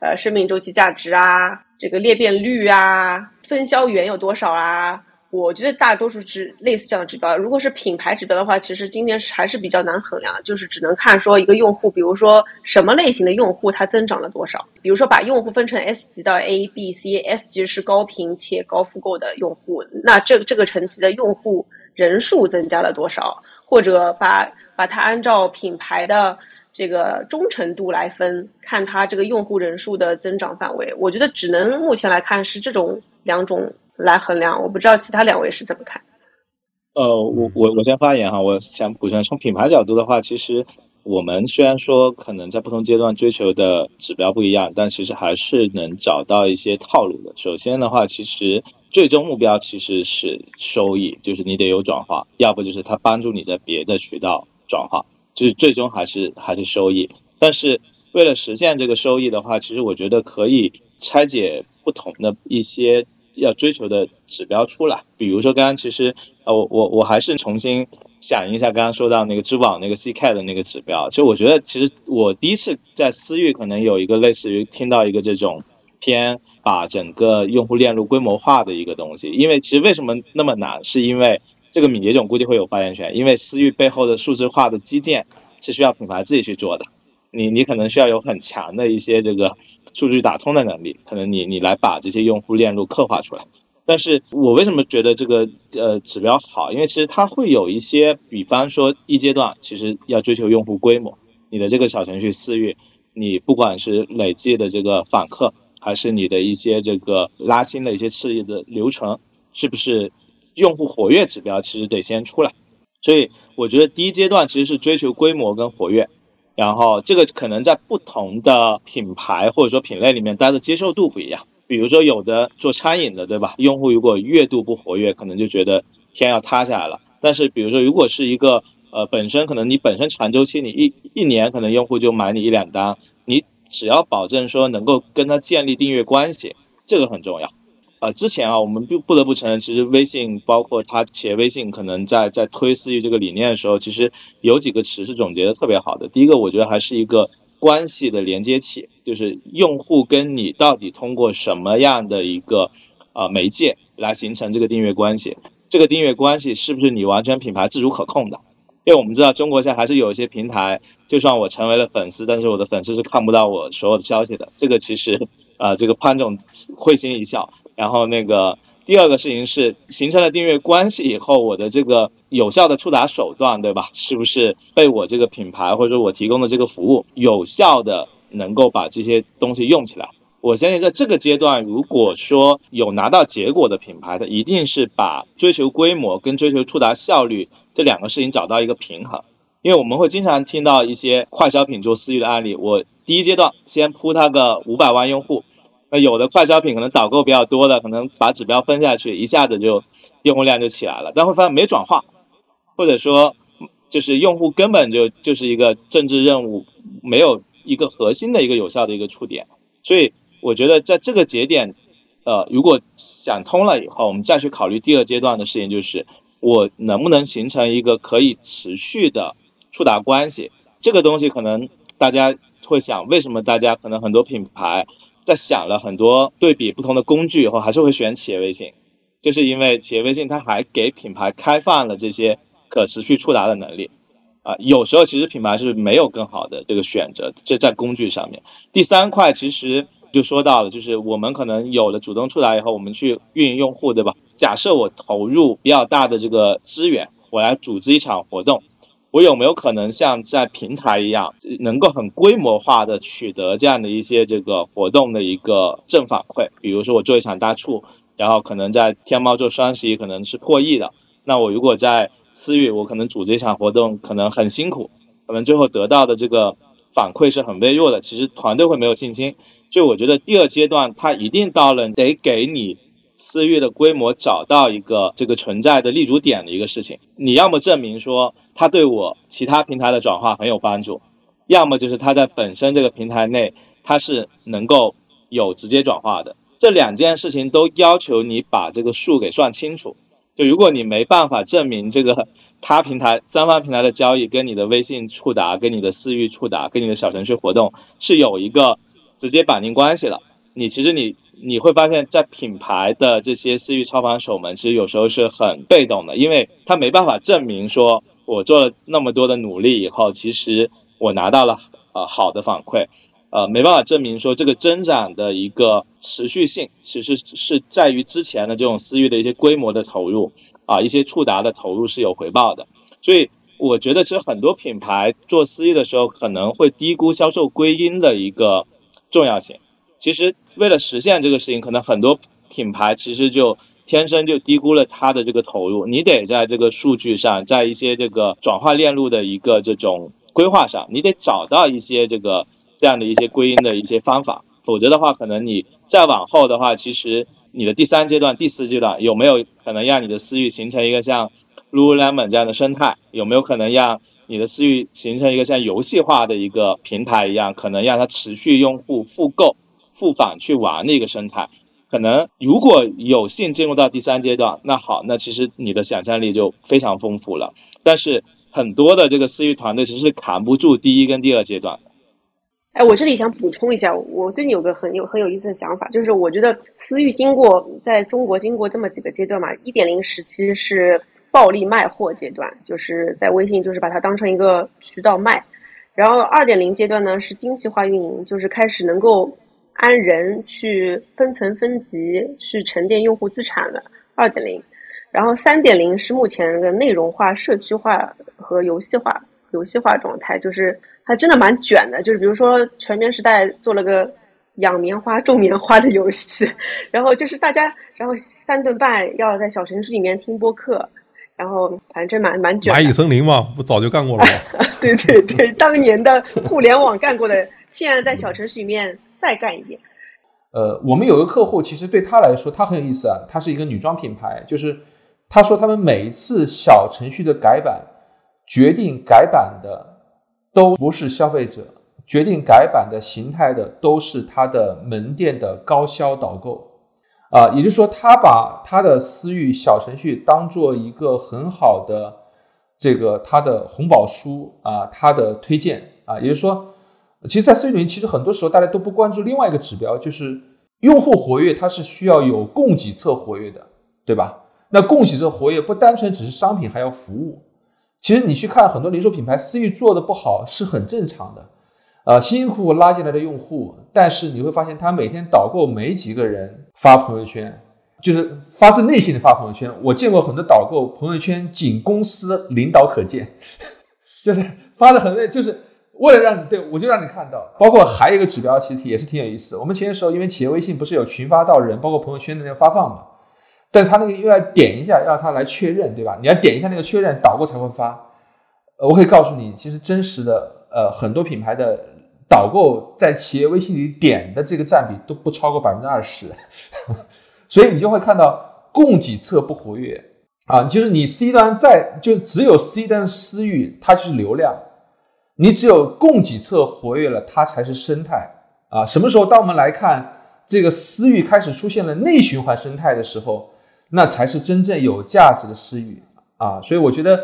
呃生命周期价值啊，这个裂变率啊，分销员有多少啊。我觉得大多数是类似这样的指标。如果是品牌指标的话，其实今年还是比较难衡量，就是只能看说一个用户，比如说什么类型的用户它增长了多少。比如说把用户分成 S 级到 A、B、C，S 级是高频且高复购的用户，那这这个层级的用户人数增加了多少？或者把把它按照品牌的这个忠诚度来分，看它这个用户人数的增长范围。我觉得只能目前来看是这种两种。来衡量，我不知道其他两位是怎么看。呃，我我我先发言哈，我想补充，从品牌角度的话，其实我们虽然说可能在不同阶段追求的指标不一样，但其实还是能找到一些套路的。首先的话，其实最终目标其实是收益，就是你得有转化，要不就是它帮助你在别的渠道转化，就是最终还是还是收益。但是为了实现这个收益的话，其实我觉得可以拆解不同的一些。要追求的指标出来，比如说刚刚其实呃我我我还是重新想一下刚刚说到那个支付宝那个 CK 的那个指标，就我觉得其实我第一次在私域可能有一个类似于听到一个这种偏把整个用户链路规模化的一个东西，因为其实为什么那么难，是因为这个敏捷这种估计会有发言权，因为私域背后的数字化的基建是需要品牌自己去做的，你你可能需要有很强的一些这个。数据打通的能力，可能你你来把这些用户链路刻画出来。但是我为什么觉得这个呃指标好？因为其实它会有一些，比方说一阶段其实要追求用户规模，你的这个小程序私域，你不管是累计的这个访客，还是你的一些这个拉新的一些次的流程，是不是用户活跃指标其实得先出来？所以我觉得第一阶段其实是追求规模跟活跃。然后这个可能在不同的品牌或者说品类里面，大家的接受度不一样。比如说有的做餐饮的，对吧？用户如果月度不活跃，可能就觉得天要塌下来了。但是比如说如果是一个呃本身可能你本身长周期，你一一年可能用户就买你一两单，你只要保证说能够跟他建立订阅关系，这个很重要。呃，之前啊，我们不不得不承认，其实微信包括它企业微信，可能在在推私域这个理念的时候，其实有几个词是总结的特别好的。第一个，我觉得还是一个关系的连接器，就是用户跟你到底通过什么样的一个呃媒介来形成这个订阅关系？这个订阅关系是不是你完全品牌自主可控的？因为我们知道中国现在还是有一些平台，就算我成为了粉丝，但是我的粉丝是看不到我所有的消息的。这个其实呃，这个潘总会心一笑。然后那个第二个事情是形成了订阅关系以后，我的这个有效的触达手段，对吧？是不是被我这个品牌或者说我提供的这个服务有效的能够把这些东西用起来？我相信在这个阶段，如果说有拿到结果的品牌，它一定是把追求规模跟追求触达效率这两个事情找到一个平衡。因为我们会经常听到一些快消品做私域的案例，我第一阶段先铺它个五百万用户。那有的快消品可能导购比较多的，可能把指标分下去，一下子就用户量就起来了，但会发现没转化，或者说就是用户根本就就是一个政治任务，没有一个核心的一个有效的一个触点。所以我觉得在这个节点，呃，如果想通了以后，我们再去考虑第二阶段的事情，就是我能不能形成一个可以持续的触达关系。这个东西可能大家会想，为什么大家可能很多品牌。在想了很多对比不同的工具以后，还是会选企业微信，就是因为企业微信它还给品牌开放了这些可持续触达的能力。啊，有时候其实品牌是没有更好的这个选择，这在工具上面。第三块其实就说到了，就是我们可能有了主动触达以后，我们去运营用户，对吧？假设我投入比较大的这个资源，我来组织一场活动，我有没有可能像在平台一样，能够很规模化的取得这样的一些这个活动的一个正反馈？比如说我做一场大促，然后可能在天猫做双十一可能是破亿的，那我如果在私域，我可能组织一场活动，可能很辛苦，可能最后得到的这个反馈是很微弱的。其实团队会没有信心，就我觉得第二阶段它一定到了得给你私域的规模找到一个这个存在的立足点的一个事情。你要么证明说它对我其他平台的转化很有帮助，要么就是它在本身这个平台内它是能够有直接转化的。这两件事情都要求你把这个数给算清楚。就如果你没办法证明这个 他平台三方平台的交易跟你的微信触达、跟你的私域触达、跟你的小程序活动是有一个直接绑定关系了，你其实你你会发现在品牌的这些私域超凡手们，其实有时候是很被动的，因为他没办法证明说我做了那么多的努力以后，其实我拿到了呃好的反馈。呃，没办法证明说这个增长的一个持续性，其实是在于之前的这种私域的一些规模的投入啊，一些触达的投入是有回报的。所以我觉得，其实很多品牌做私域的时候，可能会低估销售归因的一个重要性。其实为了实现这个事情，可能很多品牌其实就天生就低估了它的这个投入。你得在这个数据上，在一些这个转化链路的一个这种规划上，你得找到一些这个。这样的一些归因的一些方法，否则的话，可能你再往后的话，其实你的第三阶段、第四阶段有没有可能让你的私域形成一个像 Lululemon 这样的生态？有没有可能让你的私域形成一个像游戏化的一个平台一样，可能让它持续用户复购、复返去玩的一个生态？可能如果有幸进入到第三阶段，那好，那其实你的想象力就非常丰富了。但是很多的这个私域团队其实是扛不住第一跟第二阶段的。哎，我这里想补充一下，我对你有个很有很有意思的想法，就是我觉得私域经过在中国经过这么几个阶段嘛，一点零时期是暴力卖货阶段，就是在微信就是把它当成一个渠道卖，然后二点零阶段呢是精细化运营，就是开始能够按人去分层分级去沉淀用户资产的二点零，然后三点零是目前的内容化、社区化和游戏化游戏化状态，就是。它真的蛮卷的，就是比如说全棉时代做了个养棉花、种棉花的游戏，然后就是大家，然后三顿半要在小程序里面听播客，然后反正蛮蛮卷。蚂蚁森林嘛，不早就干过了吗？对对对，当年的互联网干过的，现在在小程序里面再干一遍。呃，我们有个客户，其实对他来说，他很有意思啊，他是一个女装品牌，就是他说他们每一次小程序的改版，决定改版的。都不是消费者决定改版的形态的，都是他的门店的高销导购啊，也就是说，他把他的私域小程序当做一个很好的这个他的红宝书啊，他的推荐啊，也就是说，其实，在私域里面，其实很多时候大家都不关注另外一个指标，就是用户活跃，它是需要有供给侧活跃的，对吧？那供给侧活跃不单纯只是商品，还要服务。其实你去看很多零售品牌私域做的不好是很正常的，呃，辛辛苦苦拉进来的用户，但是你会发现他每天导购没几个人发朋友圈，就是发自内心的发朋友圈。我见过很多导购朋友圈仅公司领导可见，就是发的很累，就是为了让你对我就让你看到。包括还有一个指标，其实也是挺有意思。我们前些时候因为企业微信不是有群发到人，包括朋友圈的那个发放嘛。但他那个又要点一下，让他来确认，对吧？你要点一下那个确认，导购才会发。我可以告诉你，其实真实的，呃，很多品牌的导购在企业微信里点的这个占比都不超过百分之二十，所以你就会看到供给侧不活跃啊，就是你 C 端在就只有 C 端私域，它就是流量，你只有供给侧活跃了，它才是生态啊。什么时候当我们来看这个私域开始出现了内循环生态的时候？那才是真正有价值的私域啊，所以我觉得，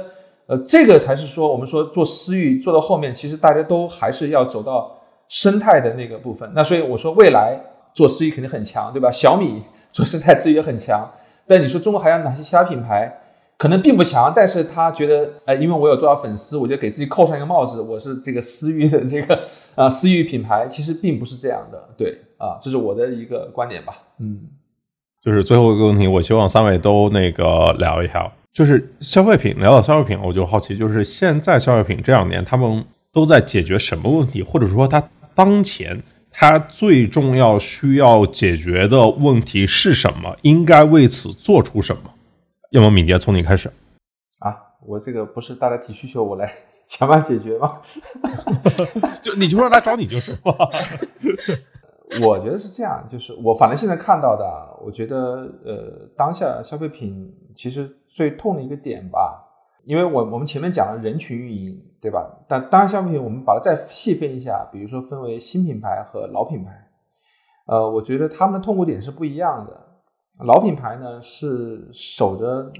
呃，这个才是说我们说做私域做到后面，其实大家都还是要走到生态的那个部分。那所以我说，未来做私域肯定很强，对吧？小米做生态私域也很强，但你说中国还有哪些其他品牌？可能并不强，但是他觉得，哎，因为我有多少粉丝，我就给自己扣上一个帽子，我是这个私域的这个啊 私域品牌，其实并不是这样的，对啊，这是我的一个观点吧，嗯，就是最后一个问题，我希望三位都那个聊一下，就是消费品，聊到消费品，我就好奇，就是现在消费品这两年他们都在解决什么问题，或者说他当前他最重要需要解决的问题是什么，应该为此做出什么？要么敏捷从你开始啊！我这个不是大家提需求，我来 想办法解决吗？就你就说来找你就是嘛。我觉得是这样，就是我反正现在看到的，我觉得呃，当下消费品其实最痛的一个点吧，因为我我们前面讲了人群运营，对吧？但当然消费品我们把它再细分一下，比如说分为新品牌和老品牌，呃，我觉得他们的痛苦点是不一样的。老品牌呢是守着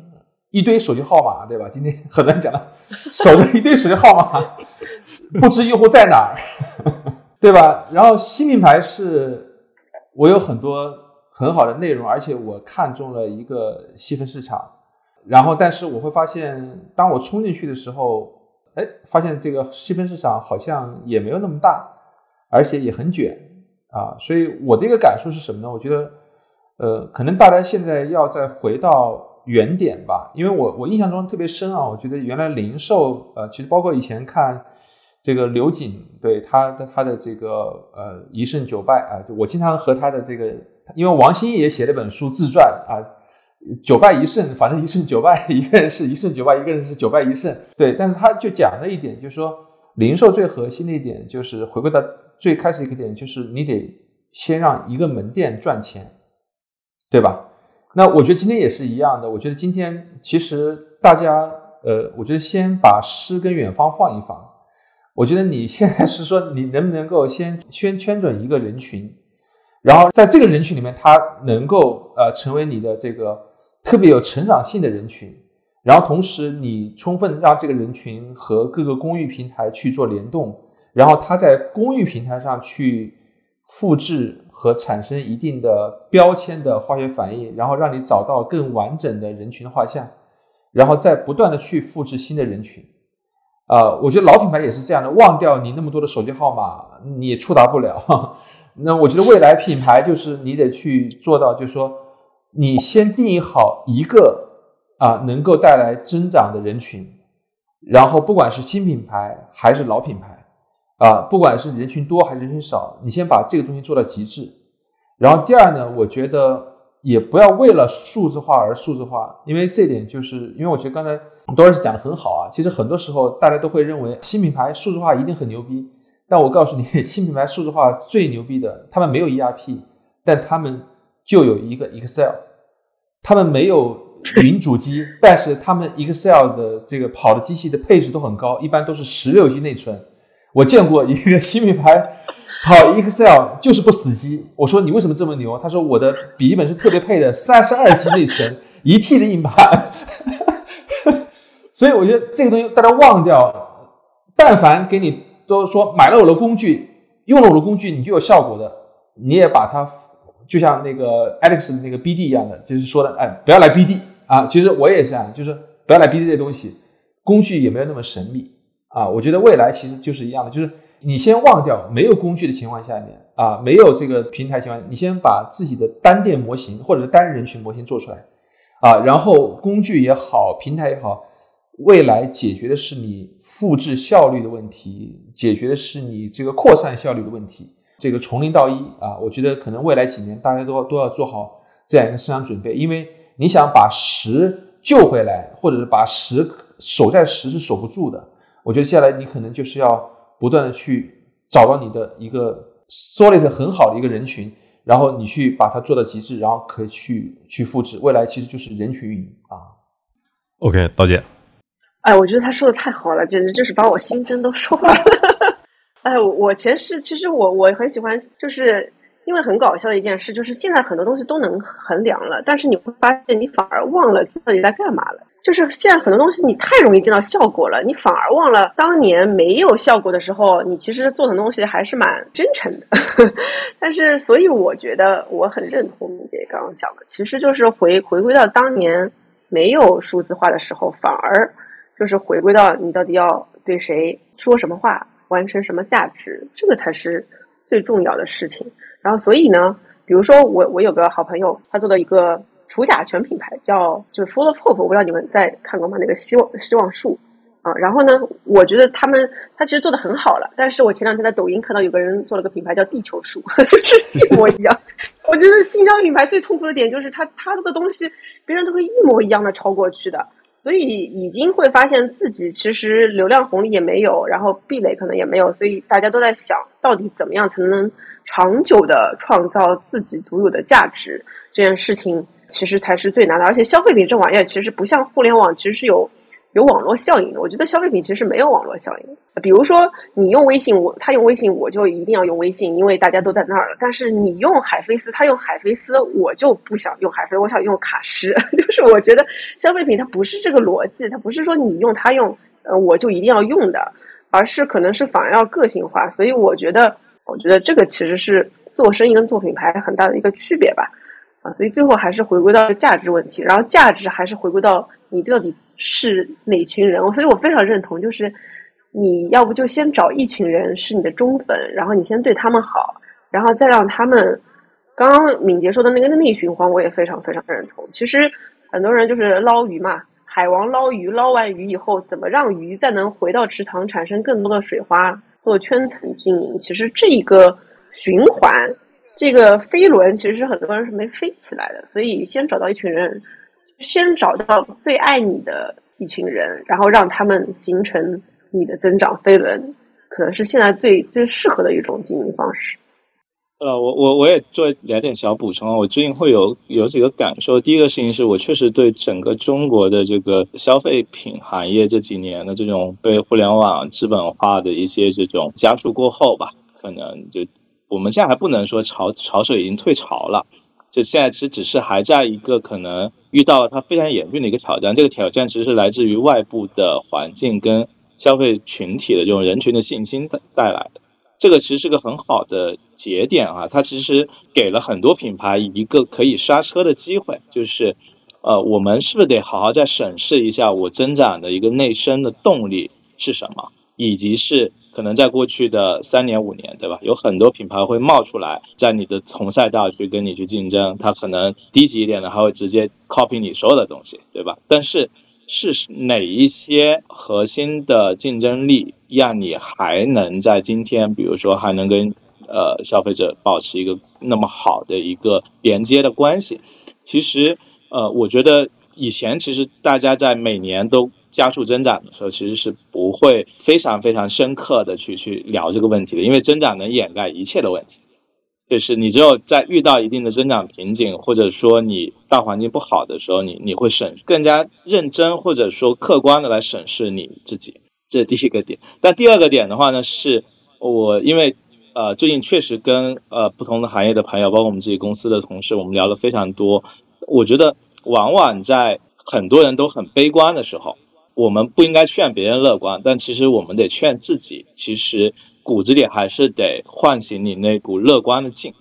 一堆手机号码，对吧？今天很难讲了，守着一堆手机号码，不知用户在哪儿，对吧？然后新品牌是，我有很多很好的内容，而且我看中了一个细分市场，然后但是我会发现，当我冲进去的时候，哎，发现这个细分市场好像也没有那么大，而且也很卷啊，所以我的一个感受是什么呢？我觉得。呃，可能大家现在要再回到原点吧，因为我我印象中特别深啊，我觉得原来零售，呃，其实包括以前看这个刘瑾对他的他的这个呃一胜九败啊，我经常和他的这个，因为王兴也写了本书自传啊，九败一胜，反正一胜九败，一个人是一胜九败，一个人是九败一胜，对，但是他就讲了一点，就是说零售最核心的一点就是回归到最开始一个点，就是你得先让一个门店赚钱。对吧？那我觉得今天也是一样的。我觉得今天其实大家，呃，我觉得先把诗跟远方放一放。我觉得你现在是说，你能不能够先圈圈准一个人群，然后在这个人群里面，他能够呃成为你的这个特别有成长性的人群，然后同时你充分让这个人群和各个公域平台去做联动，然后他在公域平台上去复制。和产生一定的标签的化学反应，然后让你找到更完整的人群画像，然后再不断的去复制新的人群。啊，我觉得老品牌也是这样的，忘掉你那么多的手机号码，你也触达不了。那我觉得未来品牌就是你得去做到，就是说你先定义好一个啊能够带来增长的人群，然后不管是新品牌还是老品牌。啊，不管是人群多还是人群少，你先把这个东西做到极致。然后第二呢，我觉得也不要为了数字化而数字化，因为这点就是因为我觉得刚才多尔斯讲的很好啊。其实很多时候大家都会认为新品牌数字化一定很牛逼，但我告诉你，新品牌数字化最牛逼的，他们没有 ERP，但他们就有一个 Excel，他们没有云主机，但是他们 Excel 的这个跑的机器的配置都很高，一般都是十六 G 内存。我见过一个新品牌跑 Excel 就是不死机。我说你为什么这么牛？他说我的笔记本是特别配的，三十二 G 内存，一 T 的硬盘。所以我觉得这个东西大家忘掉。但凡给你都说买了我的工具，用了我的工具，你就有效果的，你也把它就像那个 Alex 的那个 BD 一样的，就是说的，哎，不要来 BD 啊。其实我也是啊，就是不要来 BD 这东西，工具也没有那么神秘。啊，我觉得未来其实就是一样的，就是你先忘掉没有工具的情况下面啊，没有这个平台情况，你先把自己的单店模型或者是单人群模型做出来啊，然后工具也好，平台也好，未来解决的是你复制效率的问题，解决的是你这个扩散效率的问题，这个从零到一啊，我觉得可能未来几年大家都都要做好这样一个思想准备，因为你想把十救回来，或者是把十守在十是守不住的。我觉得接下来你可能就是要不断的去找到你的一个 solid 很好的一个人群，然后你去把它做到极致，然后可以去去复制。未来其实就是人群运营啊。OK，刀姐，哎，我觉得他说的太好了，简直就是把我心声都说完了。哎，我前世其实我我很喜欢，就是因为很搞笑的一件事，就是现在很多东西都能衡量了，但是你会发现你反而忘了到底在干嘛了。就是现在很多东西你太容易见到效果了，你反而忘了当年没有效果的时候，你其实做的东西还是蛮真诚的。但是，所以我觉得我很认同你姐刚刚讲的，其实就是回回归到当年没有数字化的时候，反而就是回归到你到底要对谁说什么话，完成什么价值，这个才是最重要的事情。然后，所以呢，比如说我我有个好朋友，他做的一个除甲醛品牌叫就是 Full of Hope，我不知道你们在看过吗？那个希望希望树。啊，然后呢？我觉得他们他其实做的很好了，但是我前两天在抖音看到有个人做了个品牌叫地球树，就是一模一样。我觉得新疆品牌最痛苦的点就是他他的东西别人都会一模一样的抄过去的，所以已经会发现自己其实流量红利也没有，然后壁垒可能也没有，所以大家都在想到底怎么样才能长久的创造自己独有的价值，这件事情其实才是最难的。而且消费品这玩意儿其实不像互联网，其实是有。有网络效应的，我觉得消费品其实没有网络效应。比如说，你用微信，我他用微信，我就一定要用微信，因为大家都在那儿了。但是你用海飞丝，他用海飞丝，我就不想用海飞，我想用卡诗。就是我觉得消费品它不是这个逻辑，它不是说你用它用，呃，我就一定要用的，而是可能是反而要个性化。所以我觉得，我觉得这个其实是做生意跟做品牌很大的一个区别吧。啊，所以最后还是回归到价值问题，然后价值还是回归到你到底。是哪群人？所以我非常认同，就是你要不就先找一群人是你的忠粉，然后你先对他们好，然后再让他们。刚刚敏捷说的那个内循环，我也非常非常认同。其实很多人就是捞鱼嘛，海王捞鱼，捞完鱼以后，怎么让鱼再能回到池塘，产生更多的水花，做圈层经营？其实这一个循环，这个飞轮，其实很多人是没飞起来的。所以先找到一群人。先找到最爱你的一群人，然后让他们形成你的增长飞轮，可能是现在最最适合的一种经营方式。呃，我我我也做两点小补充啊。我最近会有有几个感受。第一个事情是我确实对整个中国的这个消费品行业这几年的这种被互联网资本化的一些这种加速过后吧，可能就我们现在还不能说潮潮水已经退潮了。就现在其实只是还在一个可能遇到了它非常严峻的一个挑战，这个挑战其实是来自于外部的环境跟消费群体的这种人群的信心带带来的。这个其实是个很好的节点啊，它其实给了很多品牌一个可以刹车的机会，就是呃，我们是不是得好好再审视一下我增长的一个内生的动力是什么？以及是可能在过去的三年五年，对吧？有很多品牌会冒出来，在你的同赛道去跟你去竞争，它可能低级一点的还会直接 copy 你所有的东西，对吧？但是是哪一些核心的竞争力让你还能在今天，比如说还能跟呃消费者保持一个那么好的一个连接的关系？其实呃，我觉得以前其实大家在每年都。加速增长的时候，其实是不会非常非常深刻的去去聊这个问题的，因为增长能掩盖一切的问题。就是你只有在遇到一定的增长瓶颈，或者说你大环境不好的时候，你你会审更加认真或者说客观的来审视你自己，这是第一个点。但第二个点的话呢，是我因为呃最近确实跟呃不同的行业的朋友，包括我们自己公司的同事，我们聊了非常多。我觉得往往在很多人都很悲观的时候。我们不应该劝别人乐观，但其实我们得劝自己。其实骨子里还是得唤醒你那股乐观的劲，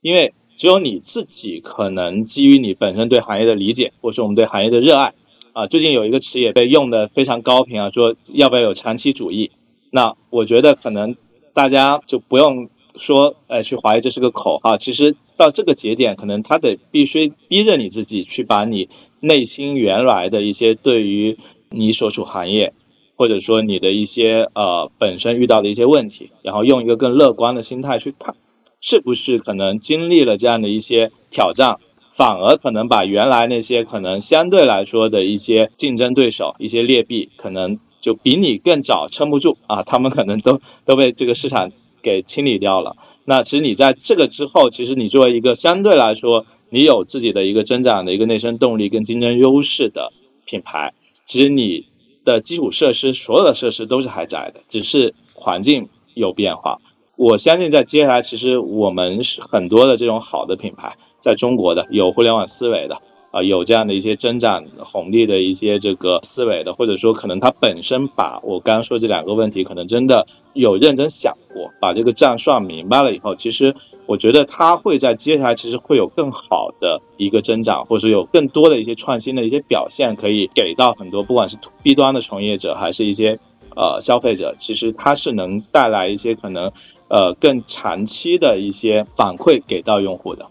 因为只有你自己可能基于你本身对行业的理解，或是我们对行业的热爱啊。最近有一个词也被用的非常高频啊，说要不要有长期主义？那我觉得可能大家就不用说，呃，去怀疑这是个口号。其实到这个节点，可能他得必须逼着你自己去把你内心原来的一些对于。你所处行业，或者说你的一些呃本身遇到的一些问题，然后用一个更乐观的心态去看，是不是可能经历了这样的一些挑战，反而可能把原来那些可能相对来说的一些竞争对手、一些劣币，可能就比你更早撑不住啊，他们可能都都被这个市场给清理掉了。那其实你在这个之后，其实你作为一个相对来说你有自己的一个增长的一个内生动力跟竞争优势的品牌。其实你的基础设施，所有的设施都是还在的，只是环境有变化。我相信在接下来，其实我们是很多的这种好的品牌，在中国的有互联网思维的，呃有这样的一些增长红利的一些这个思维的，或者说可能他本身把我刚刚说这两个问题，可能真的有认真想过，把这个账算明白了以后，其实我觉得他会在接下来其实会有更好的一个增长，或者说有更多的一些创新的一些表现，可以给到很多不管是 B 端的从业者还是一些呃消费者，其实它是能带来一些可能呃更长期的一些反馈给到用户的，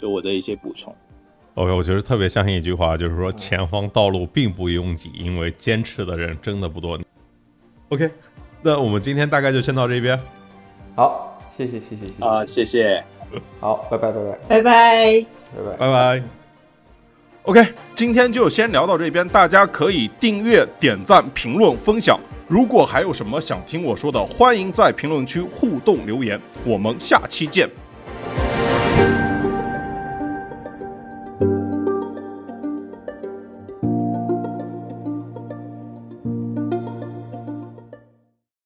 就我的一些补充。OK，我觉得特别相信一句话，就是说前方道路并不拥挤，因为坚持的人真的不多。OK，那我们今天大概就先到这边。好，谢谢谢谢谢谢，啊、谢谢。好，拜拜拜拜拜拜。拜拜。拜拜。OK，今天就先聊到这边，大家可以订阅、点赞、评论、分享。如果还有什么想听我说的，欢迎在评论区互动留言。我们下期见。